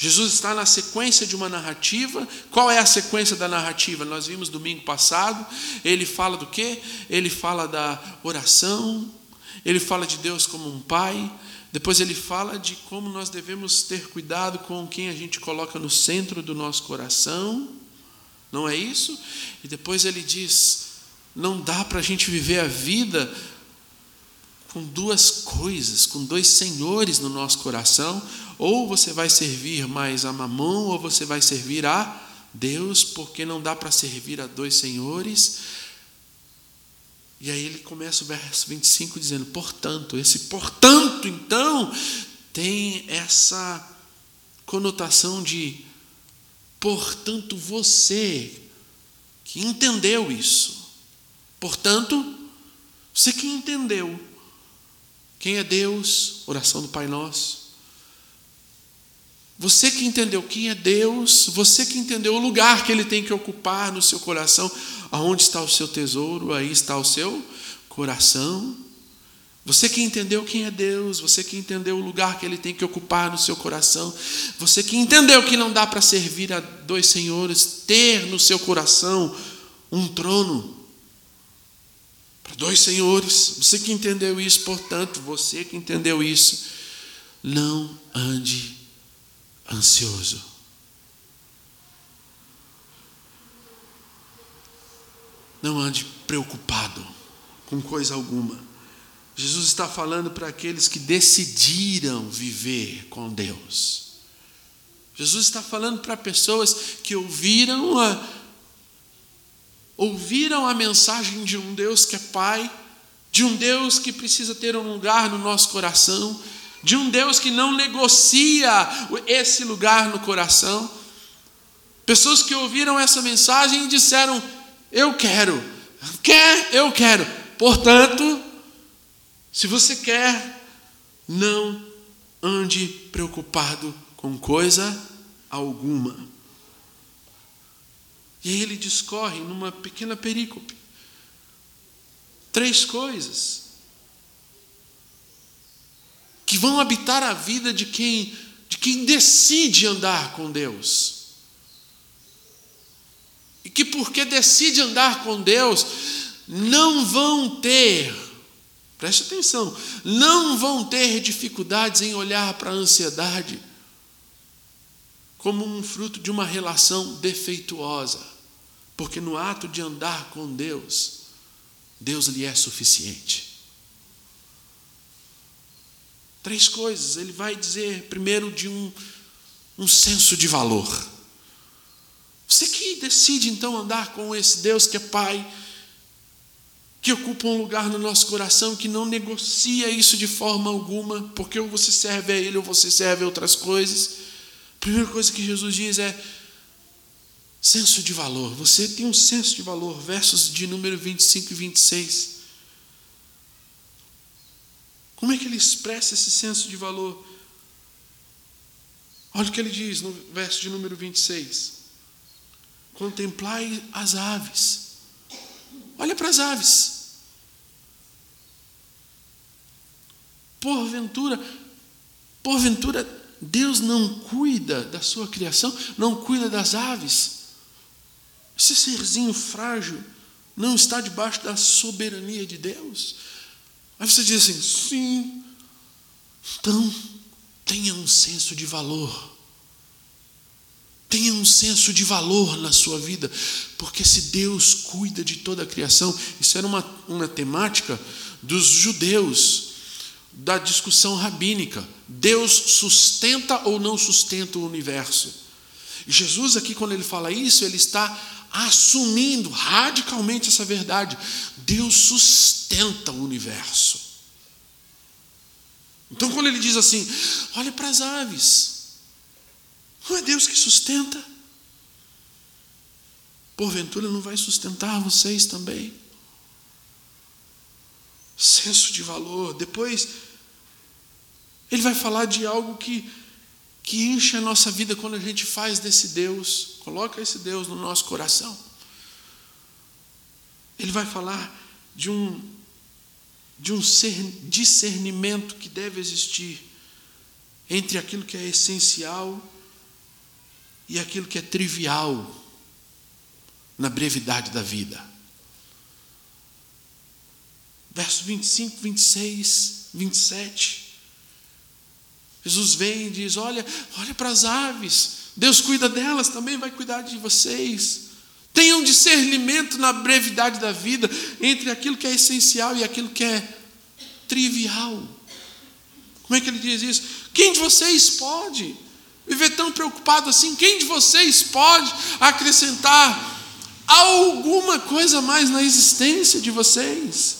Jesus está na sequência de uma narrativa. Qual é a sequência da narrativa? Nós vimos domingo passado. Ele fala do quê? Ele fala da oração, ele fala de Deus como um pai, depois ele fala de como nós devemos ter cuidado com quem a gente coloca no centro do nosso coração. Não é isso? E depois ele diz: não dá para a gente viver a vida com duas coisas, com dois senhores no nosso coração, ou você vai servir mais a mamão, ou você vai servir a Deus, porque não dá para servir a dois senhores. E aí ele começa o verso 25 dizendo: portanto, esse portanto, então, tem essa conotação de, portanto, você que entendeu isso, portanto, você que entendeu quem é Deus? Oração do Pai Nosso. Você que entendeu quem é Deus, você que entendeu o lugar que Ele tem que ocupar no seu coração, aonde está o seu tesouro, aí está o seu coração. Você que entendeu quem é Deus, você que entendeu o lugar que Ele tem que ocupar no seu coração, você que entendeu que não dá para servir a dois senhores, ter no seu coração um trono, para dois senhores. Você que entendeu isso, portanto, você que entendeu isso, não ande ansioso. Não ande preocupado com coisa alguma. Jesus está falando para aqueles que decidiram viver com Deus. Jesus está falando para pessoas que ouviram a, ouviram a mensagem de um Deus que é Pai, de um Deus que precisa ter um lugar no nosso coração, de um Deus que não negocia esse lugar no coração. Pessoas que ouviram essa mensagem e disseram: Eu quero, quer, eu quero. Portanto, se você quer, não ande preocupado com coisa alguma. E aí ele discorre numa pequena perícope. Três coisas que vão habitar a vida de quem, de quem decide andar com Deus. E que porque decide andar com Deus, não vão ter, preste atenção, não vão ter dificuldades em olhar para a ansiedade como um fruto de uma relação defeituosa, porque no ato de andar com Deus, Deus lhe é suficiente. Três coisas, ele vai dizer, primeiro, de um, um senso de valor. Você que decide então andar com esse Deus que é Pai, que ocupa um lugar no nosso coração, que não negocia isso de forma alguma, porque ou você serve a Ele ou você serve a outras coisas. A primeira coisa que Jesus diz é senso de valor. Você tem um senso de valor, versos de número 25 e 26. Como é que ele expressa esse senso de valor? Olha o que ele diz no verso de número 26. Contemplai as aves. Olha para as aves. Porventura, porventura, Deus não cuida da sua criação, não cuida das aves. Esse serzinho frágil não está debaixo da soberania de Deus. Aí você diz assim: sim, então tenha um senso de valor. Tenha um senso de valor na sua vida, porque se Deus cuida de toda a criação, isso era uma, uma temática dos judeus, da discussão rabínica. Deus sustenta ou não sustenta o universo? Jesus, aqui, quando ele fala isso, ele está assumindo radicalmente essa verdade. Deus sustenta o universo. Então, quando ele diz assim: olha para as aves, não é Deus que sustenta? Porventura não vai sustentar vocês também? Senso de valor. Depois, ele vai falar de algo que, que enche a nossa vida quando a gente faz desse Deus, coloca esse Deus no nosso coração. Ele vai falar de um, de um discernimento que deve existir entre aquilo que é essencial e aquilo que é trivial na brevidade da vida. Verso 25, 26, 27. Jesus vem e diz: Olha, olha para as aves, Deus cuida delas, também vai cuidar de vocês. Tenham discernimento na brevidade da vida entre aquilo que é essencial e aquilo que é trivial. Como é que ele diz isso? Quem de vocês pode viver tão preocupado assim? Quem de vocês pode acrescentar alguma coisa mais na existência de vocês?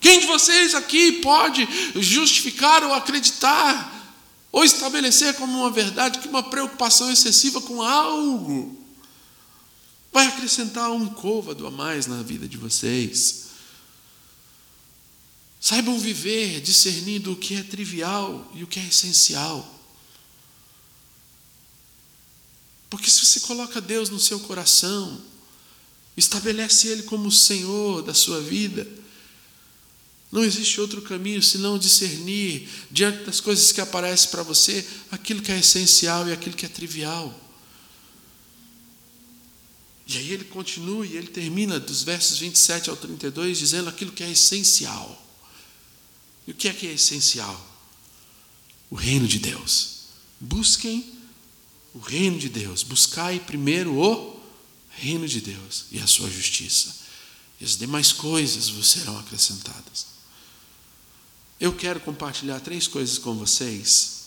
Quem de vocês aqui pode justificar ou acreditar ou estabelecer como uma verdade que uma preocupação excessiva com algo vai acrescentar um côvado a mais na vida de vocês? Saibam viver discernindo o que é trivial e o que é essencial. Porque se você coloca Deus no seu coração, estabelece Ele como o Senhor da sua vida, não existe outro caminho senão discernir, diante das coisas que aparecem para você, aquilo que é essencial e aquilo que é trivial. E aí ele continua e ele termina dos versos 27 ao 32 dizendo aquilo que é essencial. E o que é que é essencial? O reino de Deus. Busquem o reino de Deus. Buscai primeiro o reino de Deus e a sua justiça. E as demais coisas vos serão acrescentadas. Eu quero compartilhar três coisas com vocês.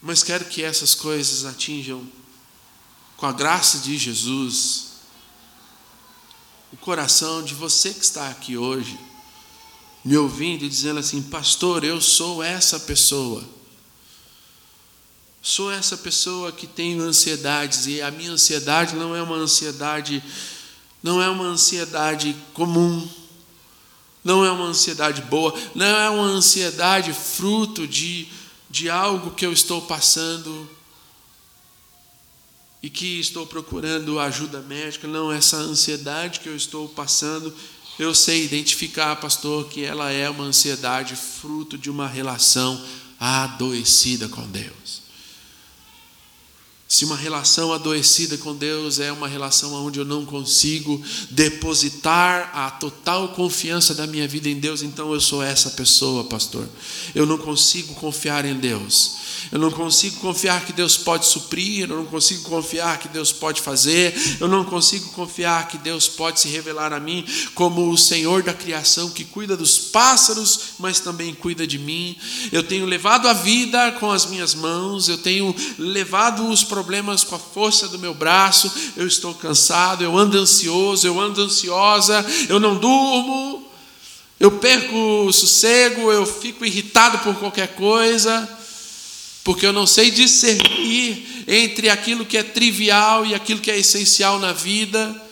Mas quero que essas coisas atinjam, com a graça de Jesus, o coração de você que está aqui hoje me ouvindo e dizendo assim: Pastor, eu sou essa pessoa. Sou essa pessoa que tem ansiedades e a minha ansiedade não é uma ansiedade não é uma ansiedade comum, não é uma ansiedade boa, não é uma ansiedade fruto de de algo que eu estou passando e que estou procurando ajuda médica, não, essa ansiedade que eu estou passando, eu sei identificar, pastor, que ela é uma ansiedade fruto de uma relação adoecida com Deus. Se uma relação adoecida com Deus é uma relação onde eu não consigo depositar a total confiança da minha vida em Deus, então eu sou essa pessoa, pastor. Eu não consigo confiar em Deus. Eu não consigo confiar que Deus pode suprir, eu não consigo confiar que Deus pode fazer, eu não consigo confiar que Deus pode se revelar a mim como o Senhor da criação que cuida dos pássaros, mas também cuida de mim. Eu tenho levado a vida com as minhas mãos, eu tenho levado os problemas com a força do meu braço, eu estou cansado, eu ando ansioso, eu ando ansiosa, eu não durmo. Eu perco o sossego, eu fico irritado por qualquer coisa porque eu não sei discernir entre aquilo que é trivial e aquilo que é essencial na vida.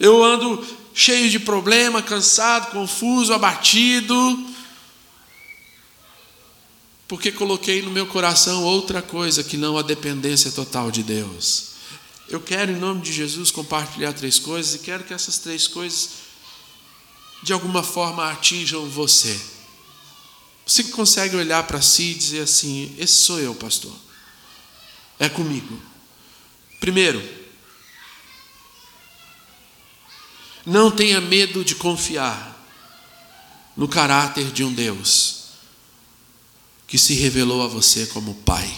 Eu ando cheio de problema, cansado, confuso, abatido, porque coloquei no meu coração outra coisa que não a dependência total de Deus. Eu quero, em nome de Jesus, compartilhar três coisas e quero que essas três coisas, de alguma forma, atinjam você. Você consegue olhar para si e dizer assim: Esse sou eu, pastor. É comigo. Primeiro, não tenha medo de confiar no caráter de um Deus que se revelou a você como Pai.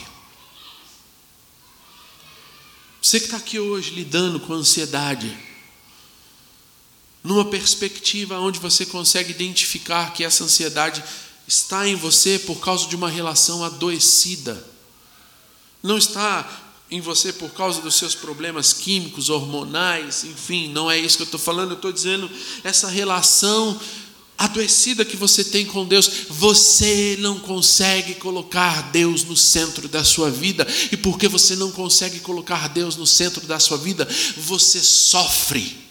Você que está aqui hoje lidando com ansiedade, numa perspectiva onde você consegue identificar que essa ansiedade está em você por causa de uma relação adoecida. Não está em você por causa dos seus problemas químicos, hormonais, enfim, não é isso que eu estou falando, eu estou dizendo essa relação adoecida que você tem com Deus, você não consegue colocar Deus no centro da sua vida, e porque você não consegue colocar Deus no centro da sua vida, você sofre.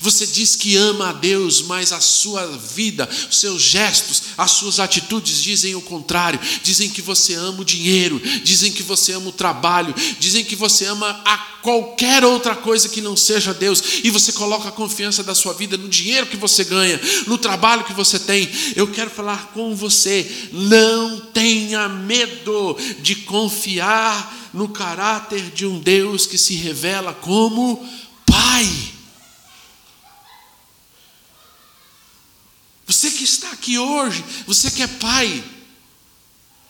Você diz que ama a Deus, mas a sua vida, os seus gestos, as suas atitudes dizem o contrário. Dizem que você ama o dinheiro, dizem que você ama o trabalho, dizem que você ama a qualquer outra coisa que não seja Deus. E você coloca a confiança da sua vida no dinheiro que você ganha, no trabalho que você tem. Eu quero falar com você. Não tenha medo de confiar no caráter de um Deus que se revela como Pai. Você que está aqui hoje, você que é pai,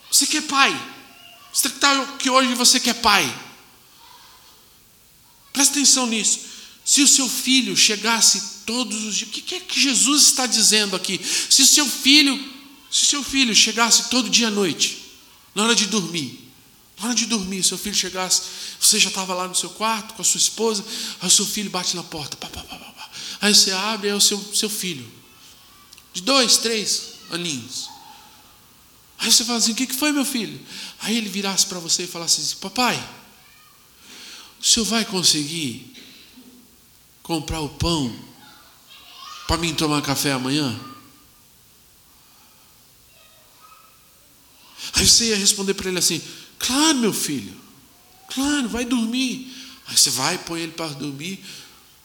você que é pai, você que está aqui hoje você que é pai, presta atenção nisso. Se o seu filho chegasse todos os dias, o que é que Jesus está dizendo aqui? Se o seu filho, se o seu filho chegasse todo dia à noite, na hora de dormir, na hora de dormir, seu filho chegasse, você já estava lá no seu quarto com a sua esposa, aí o seu filho bate na porta, pá, pá, pá, aí você abre, é o seu, seu filho de dois, três aninhos. Aí você fala assim: o que foi, meu filho? Aí ele virasse para você e falasse assim: Papai, o senhor vai conseguir comprar o pão para mim tomar café amanhã? Aí você ia responder para ele assim: Claro, meu filho, claro, vai dormir. Aí você vai, põe ele para dormir.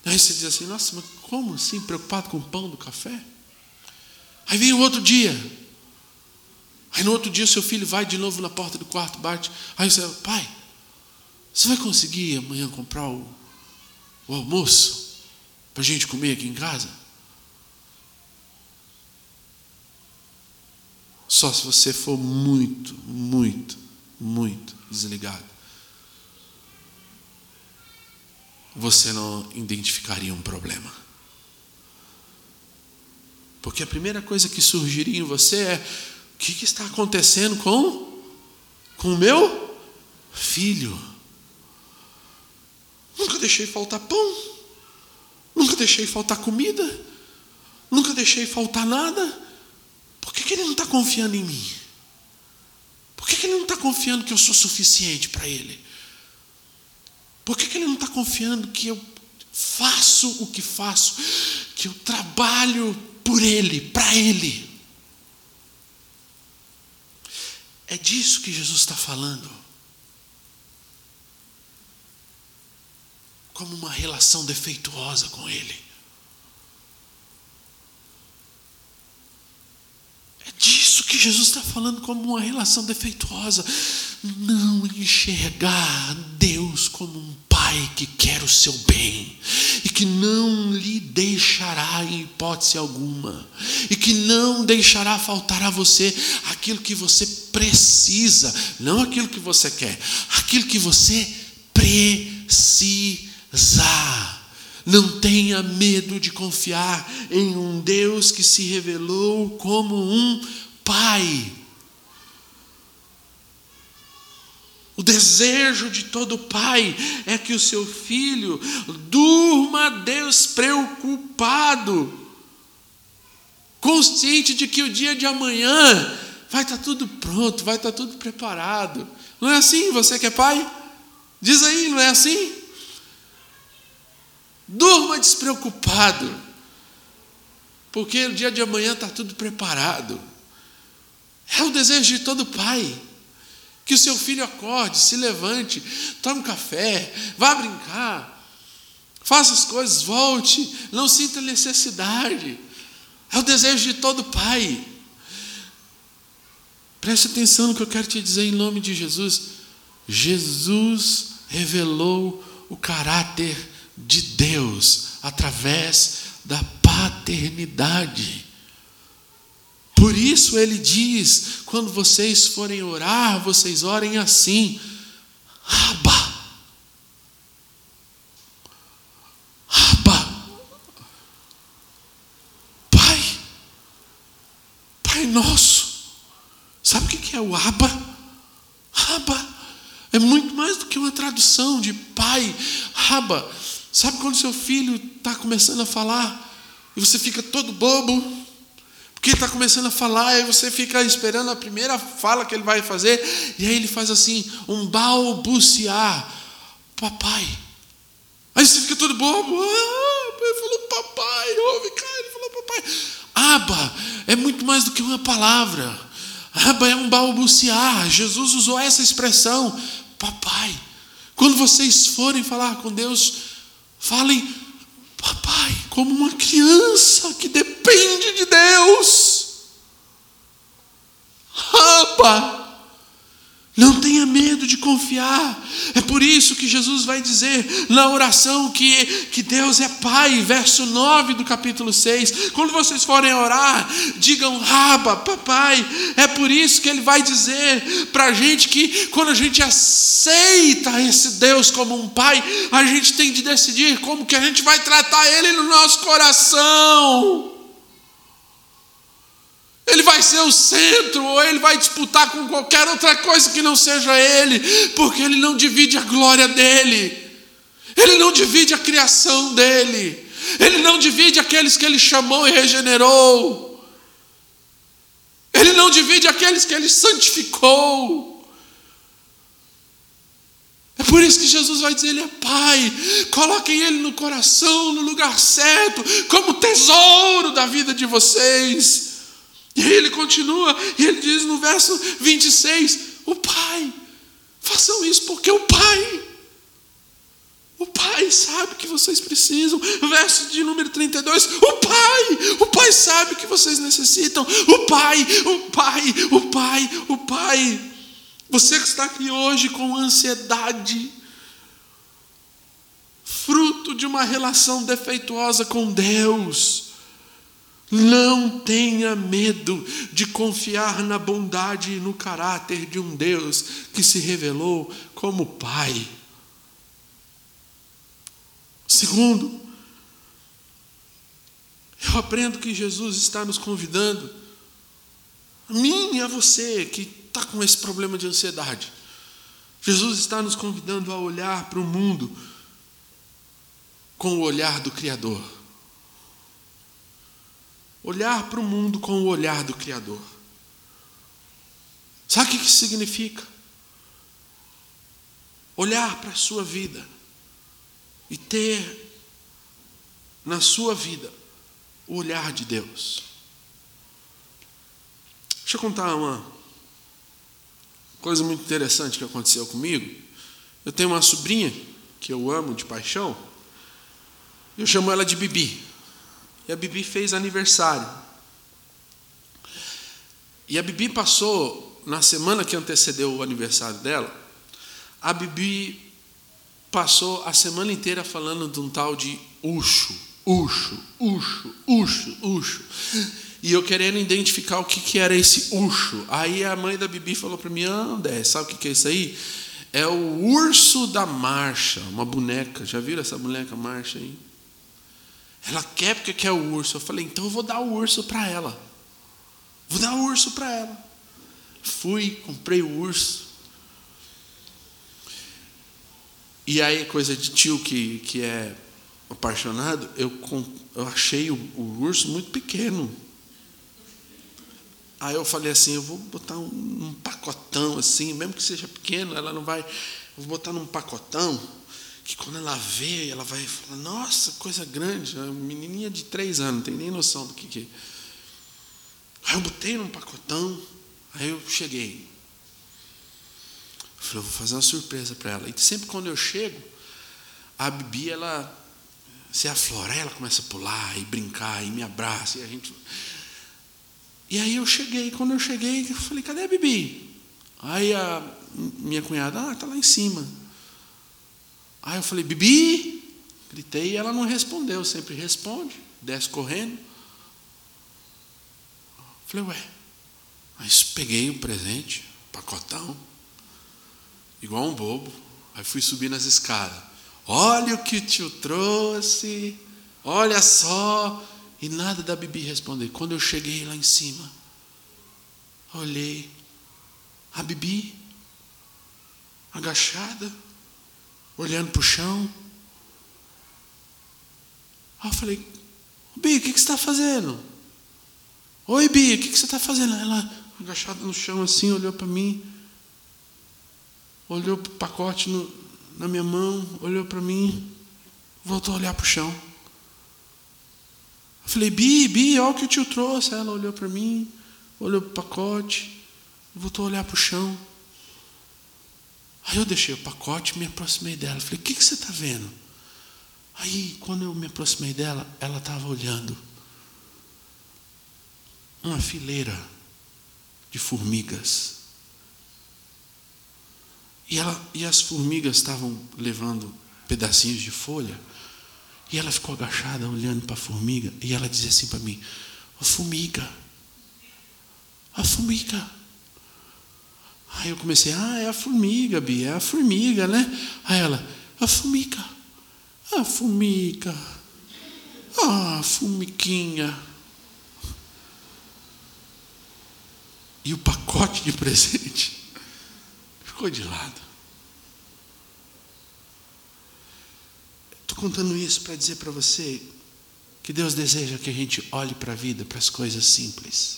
Aí você diz assim: Nossa, mas como assim? Preocupado com o pão do café? Aí vem o outro dia. Aí no outro dia seu filho vai de novo na porta do quarto, bate. Aí você, pai, você vai conseguir amanhã comprar o, o almoço para a gente comer aqui em casa? Só se você for muito, muito, muito desligado. Você não identificaria um problema. Porque a primeira coisa que surgiria em você é: o que, está acontecendo com, com o meu filho? Nunca deixei faltar pão, nunca deixei faltar comida, nunca deixei faltar nada. Por que, que ele não está confiando em mim? Por que, que ele não está confiando que eu sou suficiente para ele? Por que, que ele não está confiando que eu faço o que faço, que eu trabalho por Ele, para Ele. É disso que Jesus está falando. Como uma relação defeituosa com Ele. É disso que Jesus está falando como uma relação defeituosa. Não enxergar Deus como um Pai que quer o seu bem e que não lhe deixará em hipótese alguma e que não deixará faltar a você aquilo que você precisa, não aquilo que você quer, aquilo que você precisa. Não tenha medo de confiar em um Deus que se revelou como um Pai. O desejo de todo pai é que o seu filho durma despreocupado, consciente de que o dia de amanhã vai estar tudo pronto, vai estar tudo preparado. Não é assim? Você que é pai? Diz aí, não é assim? Durma despreocupado, porque o dia de amanhã está tudo preparado. É o desejo de todo pai. Que o seu filho acorde, se levante, tome café, vá brincar, faça as coisas, volte, não sinta necessidade. É o desejo de todo pai. Preste atenção no que eu quero te dizer em nome de Jesus. Jesus revelou o caráter de Deus através da paternidade. Por isso ele diz: quando vocês forem orar, vocês orem assim, Abba. Abba. Pai. Pai nosso. Sabe o que é o Abba? Abba é muito mais do que uma tradução de pai. Abba. Sabe quando seu filho está começando a falar e você fica todo bobo? Porque está começando a falar, e você fica esperando a primeira fala que ele vai fazer, e aí ele faz assim, um balbuciar. Papai. Aí você fica todo bobo. Ah, ele falou papai, ouve, cara, ele falou papai. Aba é muito mais do que uma palavra. Aba é um balbuciar. Jesus usou essa expressão, papai. Quando vocês forem falar com Deus, falem Papai, como uma criança que depende de Deus. Abba, não tenha medo de confiar. É por isso que Jesus vai dizer na oração que, que Deus é Pai, verso 9 do capítulo 6. Quando vocês forem orar, digam Raba, Papai. É por isso que ele vai dizer para a gente que quando a gente aceita esse Deus como um Pai, a gente tem de decidir como que a gente vai tratar Ele no nosso coração. Ele vai ser o centro, ou ele vai disputar com qualquer outra coisa que não seja ele, porque ele não divide a glória dele, ele não divide a criação dele, ele não divide aqueles que ele chamou e regenerou, ele não divide aqueles que ele santificou. É por isso que Jesus vai dizer: Ele é Pai. Coloquem Ele no coração, no lugar certo, como tesouro da vida de vocês. E aí ele continua, e ele diz no verso 26: O Pai, façam isso porque o Pai, o Pai sabe que vocês precisam. Verso de número 32: O Pai, o Pai sabe que vocês necessitam. O Pai, o Pai, o Pai, o Pai. Você que está aqui hoje com ansiedade, fruto de uma relação defeituosa com Deus, não tenha medo de confiar na bondade e no caráter de um Deus que se revelou como Pai. Segundo, eu aprendo que Jesus está nos convidando, a mim e a você que está com esse problema de ansiedade. Jesus está nos convidando a olhar para o mundo com o olhar do Criador olhar para o mundo com o olhar do Criador. Sabe o que isso significa? Olhar para a sua vida e ter na sua vida o olhar de Deus. Deixa eu contar uma, coisa muito interessante que aconteceu comigo. Eu tenho uma sobrinha que eu amo de paixão. Eu chamo ela de Bibi. E a Bibi fez aniversário. E a Bibi passou, na semana que antecedeu o aniversário dela, a Bibi passou a semana inteira falando de um tal de Ucho, Ucho, Ucho, Ucho, Ucho. E eu querendo identificar o que, que era esse Ucho. Aí a mãe da Bibi falou para mim: André, sabe o que, que é isso aí? É o urso da marcha, uma boneca. Já viram essa boneca marcha aí? Ela quer porque quer o urso. Eu falei, então eu vou dar o urso para ela. Vou dar o urso para ela. Fui, comprei o urso. E aí, coisa de tio que, que é apaixonado, eu, eu achei o, o urso muito pequeno. Aí eu falei assim, eu vou botar um, um, pacotão assim, mesmo que seja pequeno, ela não vai. Eu vou botar num pacotão que quando ela vê, ela vai falar, nossa, coisa grande, uma menininha de três anos, não tem nem noção do que que. É. Aí eu botei num pacotão, aí eu cheguei. Eu falei, vou fazer uma surpresa para ela. E sempre quando eu chego, a Bibi, ela se aflora, ela começa a pular e brincar e me abraça e a gente e aí eu cheguei, quando eu cheguei, eu falei, cadê a Bibi? Aí a minha cunhada, ah, está lá em cima. Aí eu falei, Bibi? Gritei e ela não respondeu, sempre responde, desce correndo. Falei, ué, mas peguei o presente, pacotão, igual um bobo. Aí fui subir nas escadas. Olha o que o tio trouxe, olha só. E nada da Bibi responder. Quando eu cheguei lá em cima, olhei a Bibi agachada, olhando para o chão. Aí eu falei, Bi, o que, que você está fazendo? Oi, Bi, o que, que você está fazendo? Ela agachada no chão assim, olhou para mim, olhou para o pacote no, na minha mão, olhou para mim, voltou a olhar para o chão. Eu falei, Bi, Bi, olha o que o tio trouxe. Ela olhou para mim, olhou para o pacote, voltou a olhar para o chão. Aí eu deixei o pacote e me aproximei dela. Falei, o que, que você está vendo? Aí, quando eu me aproximei dela, ela estava olhando uma fileira de formigas. E, ela, e as formigas estavam levando pedacinhos de folha e ela ficou agachada, olhando para a formiga, e ela dizia assim para mim: A formiga, a formiga. Aí eu comecei: Ah, é a formiga, Bia, é a formiga, né? Aí ela: A formiga, a formiga, a formiguinha. E o pacote de <laughs> presente ficou de lado. contando isso para dizer para você que Deus deseja que a gente olhe para a vida, para as coisas simples.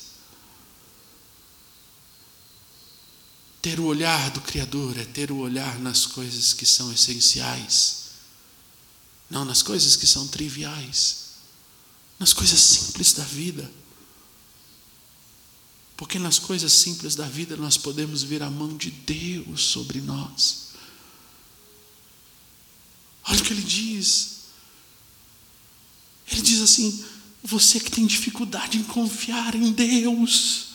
Ter o olhar do Criador é ter o olhar nas coisas que são essenciais, não nas coisas que são triviais, nas coisas simples da vida. Porque nas coisas simples da vida nós podemos ver a mão de Deus sobre nós. Olha o que ele diz. Ele diz assim: você que tem dificuldade em confiar em Deus,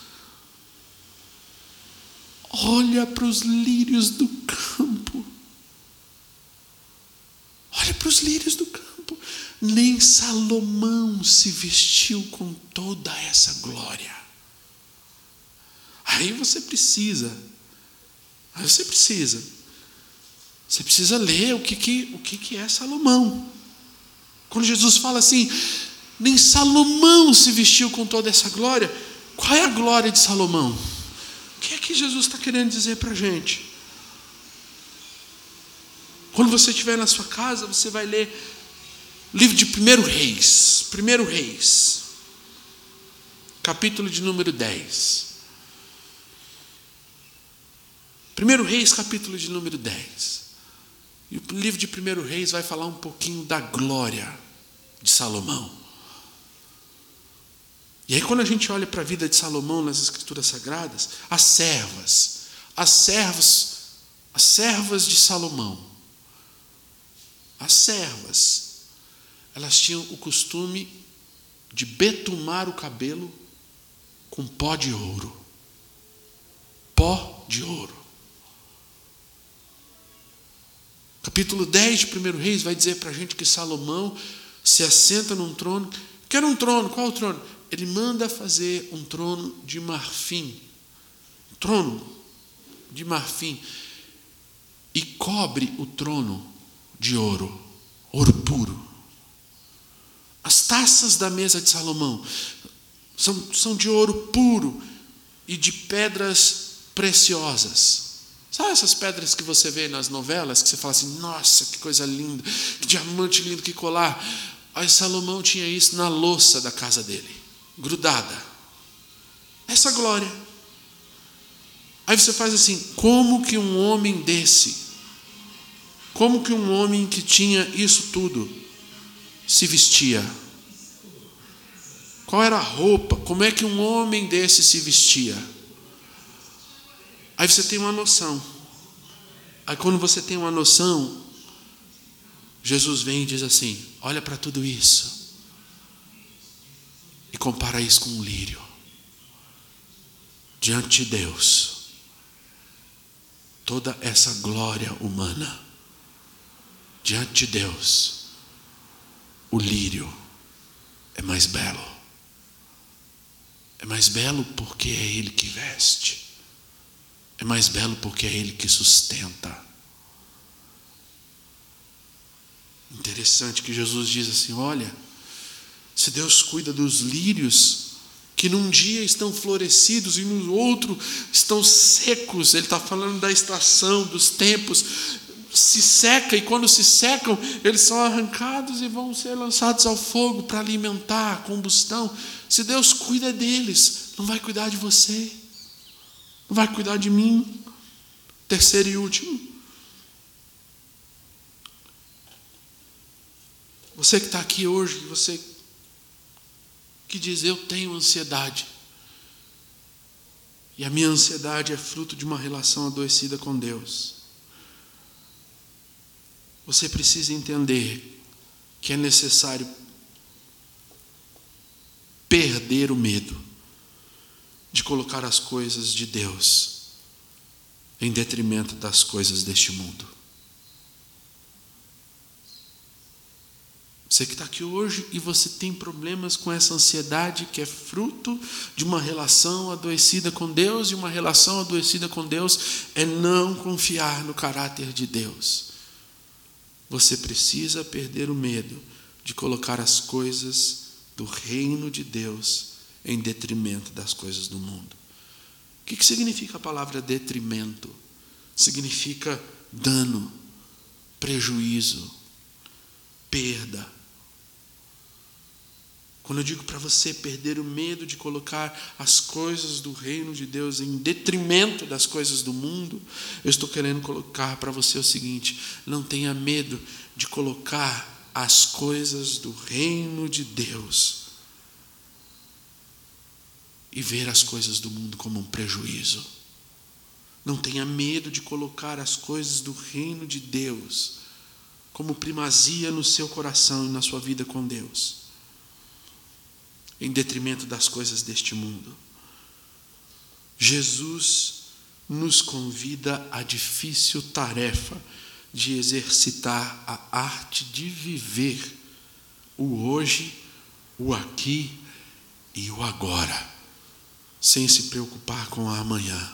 olha para os lírios do campo. Olha para os lírios do campo. Nem Salomão se vestiu com toda essa glória. Aí você precisa, aí você precisa você precisa ler o que, que, o que, que é Salomão. Quando Jesus fala assim, nem Salomão se vestiu com toda essa glória, qual é a glória de Salomão? O que é que Jesus está querendo dizer para a gente? Quando você estiver na sua casa, você vai ler livro de 1 Reis, 1 Reis, capítulo de número 10. 1 Reis, capítulo de número 10. E o livro de 1 Reis vai falar um pouquinho da glória de Salomão. E aí, quando a gente olha para a vida de Salomão nas Escrituras Sagradas, as servas, as servas, as servas de Salomão, as servas, elas tinham o costume de betumar o cabelo com pó de ouro. Pó de ouro. Capítulo 10 de 1 Reis vai dizer para a gente que Salomão se assenta num trono. Quer um trono? Qual o trono? Ele manda fazer um trono de marfim. trono de marfim. E cobre o trono de ouro, ouro puro. As taças da mesa de Salomão são, são de ouro puro e de pedras preciosas. Sabe essas pedras que você vê nas novelas, que você fala assim, nossa, que coisa linda, que diamante lindo, que colar. Aí Salomão tinha isso na louça da casa dele, grudada. Essa glória. Aí você faz assim: como que um homem desse, como que um homem que tinha isso tudo se vestia? Qual era a roupa? Como é que um homem desse se vestia? Aí você tem uma noção. Aí quando você tem uma noção, Jesus vem e diz assim: olha para tudo isso e compara isso com um lírio diante de Deus toda essa glória humana diante de Deus, o lírio é mais belo. É mais belo porque é Ele que veste. É mais belo porque é Ele que sustenta. Interessante que Jesus diz assim: olha, se Deus cuida dos lírios, que num dia estão florescidos e no outro estão secos. Ele está falando da estação, dos tempos. Se seca e quando se secam, eles são arrancados e vão ser lançados ao fogo para alimentar a combustão. Se Deus cuida deles, não vai cuidar de você, não vai cuidar de mim. Terceiro e último. Você que está aqui hoje, você que diz: Eu tenho ansiedade. E a minha ansiedade é fruto de uma relação adoecida com Deus. Você precisa entender que é necessário perder o medo de colocar as coisas de Deus em detrimento das coisas deste mundo. Você que está aqui hoje e você tem problemas com essa ansiedade que é fruto de uma relação adoecida com Deus, e uma relação adoecida com Deus é não confiar no caráter de Deus. Você precisa perder o medo de colocar as coisas do reino de Deus em detrimento das coisas do mundo. O que significa a palavra detrimento? Significa dano, prejuízo, perda. Quando eu digo para você perder o medo de colocar as coisas do reino de Deus em detrimento das coisas do mundo, eu estou querendo colocar para você o seguinte: não tenha medo de colocar as coisas do reino de Deus e ver as coisas do mundo como um prejuízo. Não tenha medo de colocar as coisas do reino de Deus como primazia no seu coração e na sua vida com Deus em detrimento das coisas deste mundo. Jesus nos convida à difícil tarefa de exercitar a arte de viver o hoje, o aqui e o agora, sem se preocupar com o amanhã.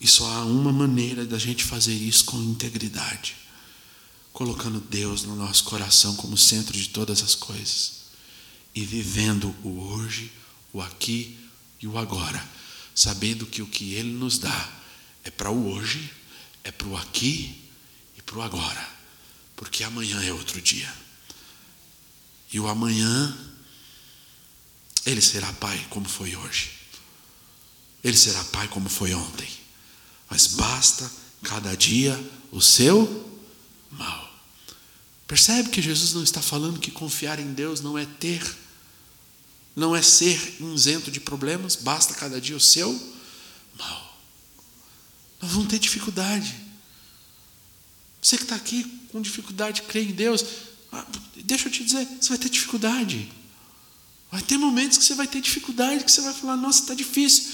E só há uma maneira da gente fazer isso com integridade, colocando Deus no nosso coração como centro de todas as coisas e vivendo o hoje, o aqui e o agora, sabendo que o que Ele nos dá é para o hoje, é para o aqui e para o agora, porque amanhã é outro dia. E o amanhã, Ele será Pai como foi hoje, Ele será Pai como foi ontem, mas basta cada dia o seu mal. Percebe que Jesus não está falando que confiar em Deus não é ter não é ser isento de problemas, basta cada dia o seu mal. Nós vamos ter dificuldade. Você que está aqui com dificuldade de crer em Deus, ah, deixa eu te dizer, você vai ter dificuldade. Vai ter momentos que você vai ter dificuldade, que você vai falar, nossa, está difícil.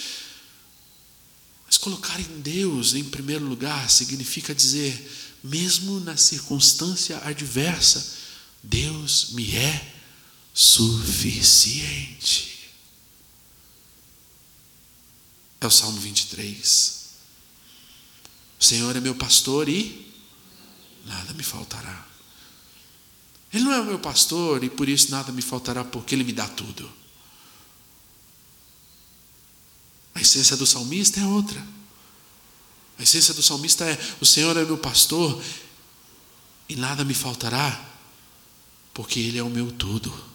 Mas colocar em Deus em primeiro lugar significa dizer, mesmo na circunstância adversa, Deus me é suficiente. É o Salmo 23. O Senhor é meu pastor e nada me faltará. Ele não é o meu pastor e por isso nada me faltará, porque Ele me dá tudo. A essência do salmista é outra. A essência do salmista é: o Senhor é meu pastor e nada me faltará, porque Ele é o meu tudo.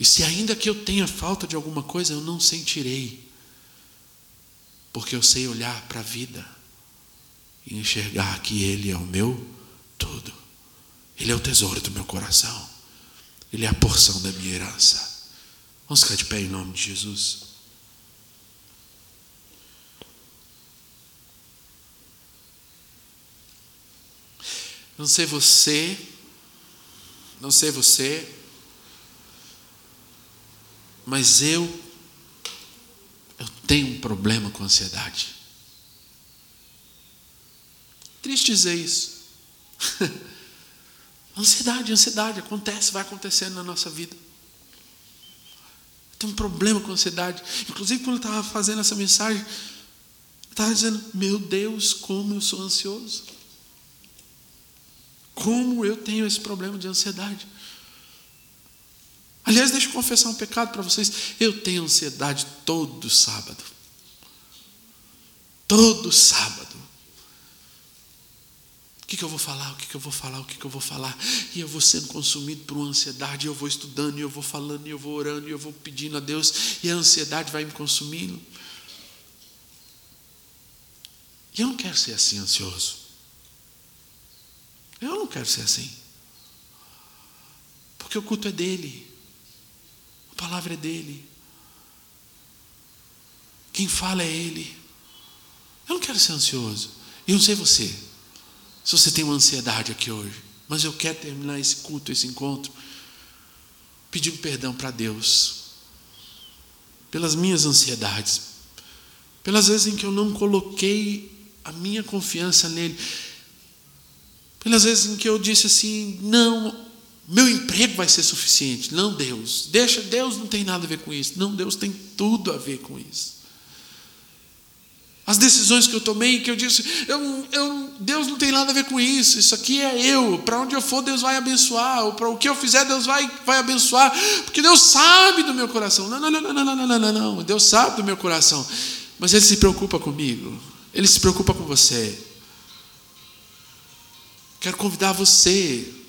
E se ainda que eu tenha falta de alguma coisa, eu não sentirei, porque eu sei olhar para a vida e enxergar que Ele é o meu tudo. Ele é o tesouro do meu coração. Ele é a porção da minha herança. Vamos ficar de pé em nome de Jesus. Não sei você, não sei você, mas eu eu tenho um problema com ansiedade. Triste dizer isso. <laughs> ansiedade, ansiedade acontece, vai acontecendo na nossa vida. Tem um problema com ansiedade. Inclusive, quando eu estava fazendo essa mensagem, eu estava dizendo: Meu Deus, como eu sou ansioso. Como eu tenho esse problema de ansiedade. Aliás, deixa eu confessar um pecado para vocês. Eu tenho ansiedade todo sábado. Todo sábado que, que eu vou falar? O que, que eu vou falar? O que, que eu vou falar? E eu vou sendo consumido por uma ansiedade, e eu vou estudando, e eu vou falando, e eu vou orando, e eu vou pedindo a Deus, e a ansiedade vai me consumindo. E eu não quero ser assim ansioso. Eu não quero ser assim. Porque o culto é dele. Palavra é dele. Quem fala é ele. Eu não quero ser ansioso. Eu não sei você. Se você tem uma ansiedade aqui hoje, mas eu quero terminar esse culto, esse encontro, pedindo perdão para Deus pelas minhas ansiedades, pelas vezes em que eu não coloquei a minha confiança nele, pelas vezes em que eu disse assim: não, meu emprego vai ser suficiente. Não, Deus. Deixa, Deus não tem nada a ver com isso. Não, Deus tem tudo a ver com isso. As decisões que eu tomei, que eu disse, eu, eu, Deus não tem nada a ver com isso, isso aqui é eu. Para onde eu for, Deus vai abençoar. Para o que eu fizer, Deus vai, vai abençoar. Porque Deus sabe do meu coração. Não, não, não, não, não, não, não, não. Deus sabe do meu coração. Mas Ele se preocupa comigo. Ele se preocupa com você. Quero convidar você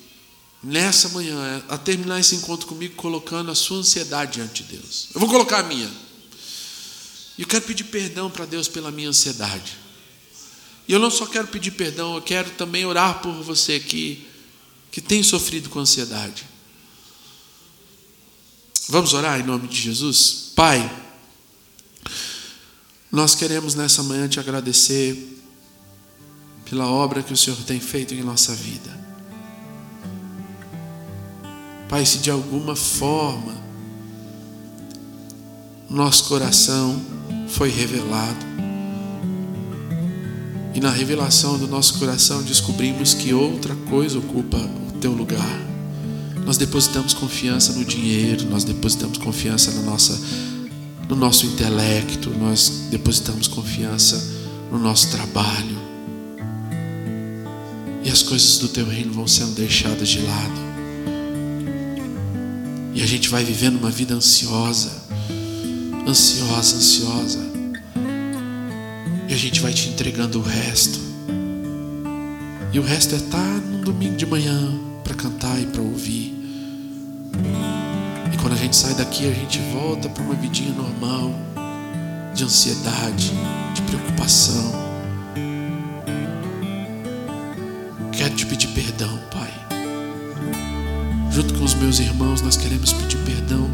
nessa manhã, a terminar esse encontro comigo, colocando a sua ansiedade diante de Deus. Eu vou colocar a minha. E eu quero pedir perdão para Deus pela minha ansiedade. E eu não só quero pedir perdão, eu quero também orar por você aqui que tem sofrido com ansiedade. Vamos orar em nome de Jesus? Pai, nós queremos nessa manhã te agradecer pela obra que o Senhor tem feito em nossa vida. Pai, se de alguma forma nosso coração foi revelado. E na revelação do nosso coração descobrimos que outra coisa ocupa o teu lugar. Nós depositamos confiança no dinheiro, nós depositamos confiança na nossa, no nosso intelecto, nós depositamos confiança no nosso trabalho. E as coisas do teu reino vão sendo deixadas de lado. E a gente vai vivendo uma vida ansiosa ansiosa, ansiosa. E a gente vai te entregando o resto. E o resto é estar tá no domingo de manhã para cantar e para ouvir. E quando a gente sai daqui, a gente volta para uma vidinha normal de ansiedade, de preocupação. Quero te pedir perdão, Pai junto com os meus irmãos, nós queremos pedir perdão.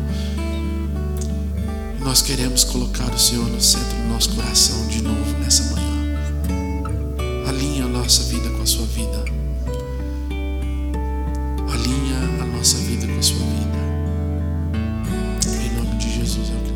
Nós queremos colocar o Senhor no centro do nosso coração de novo nessa manhã. Alinha a nossa vida com a sua vida. Alinha a nossa vida com a sua vida. Em nome de Jesus, eu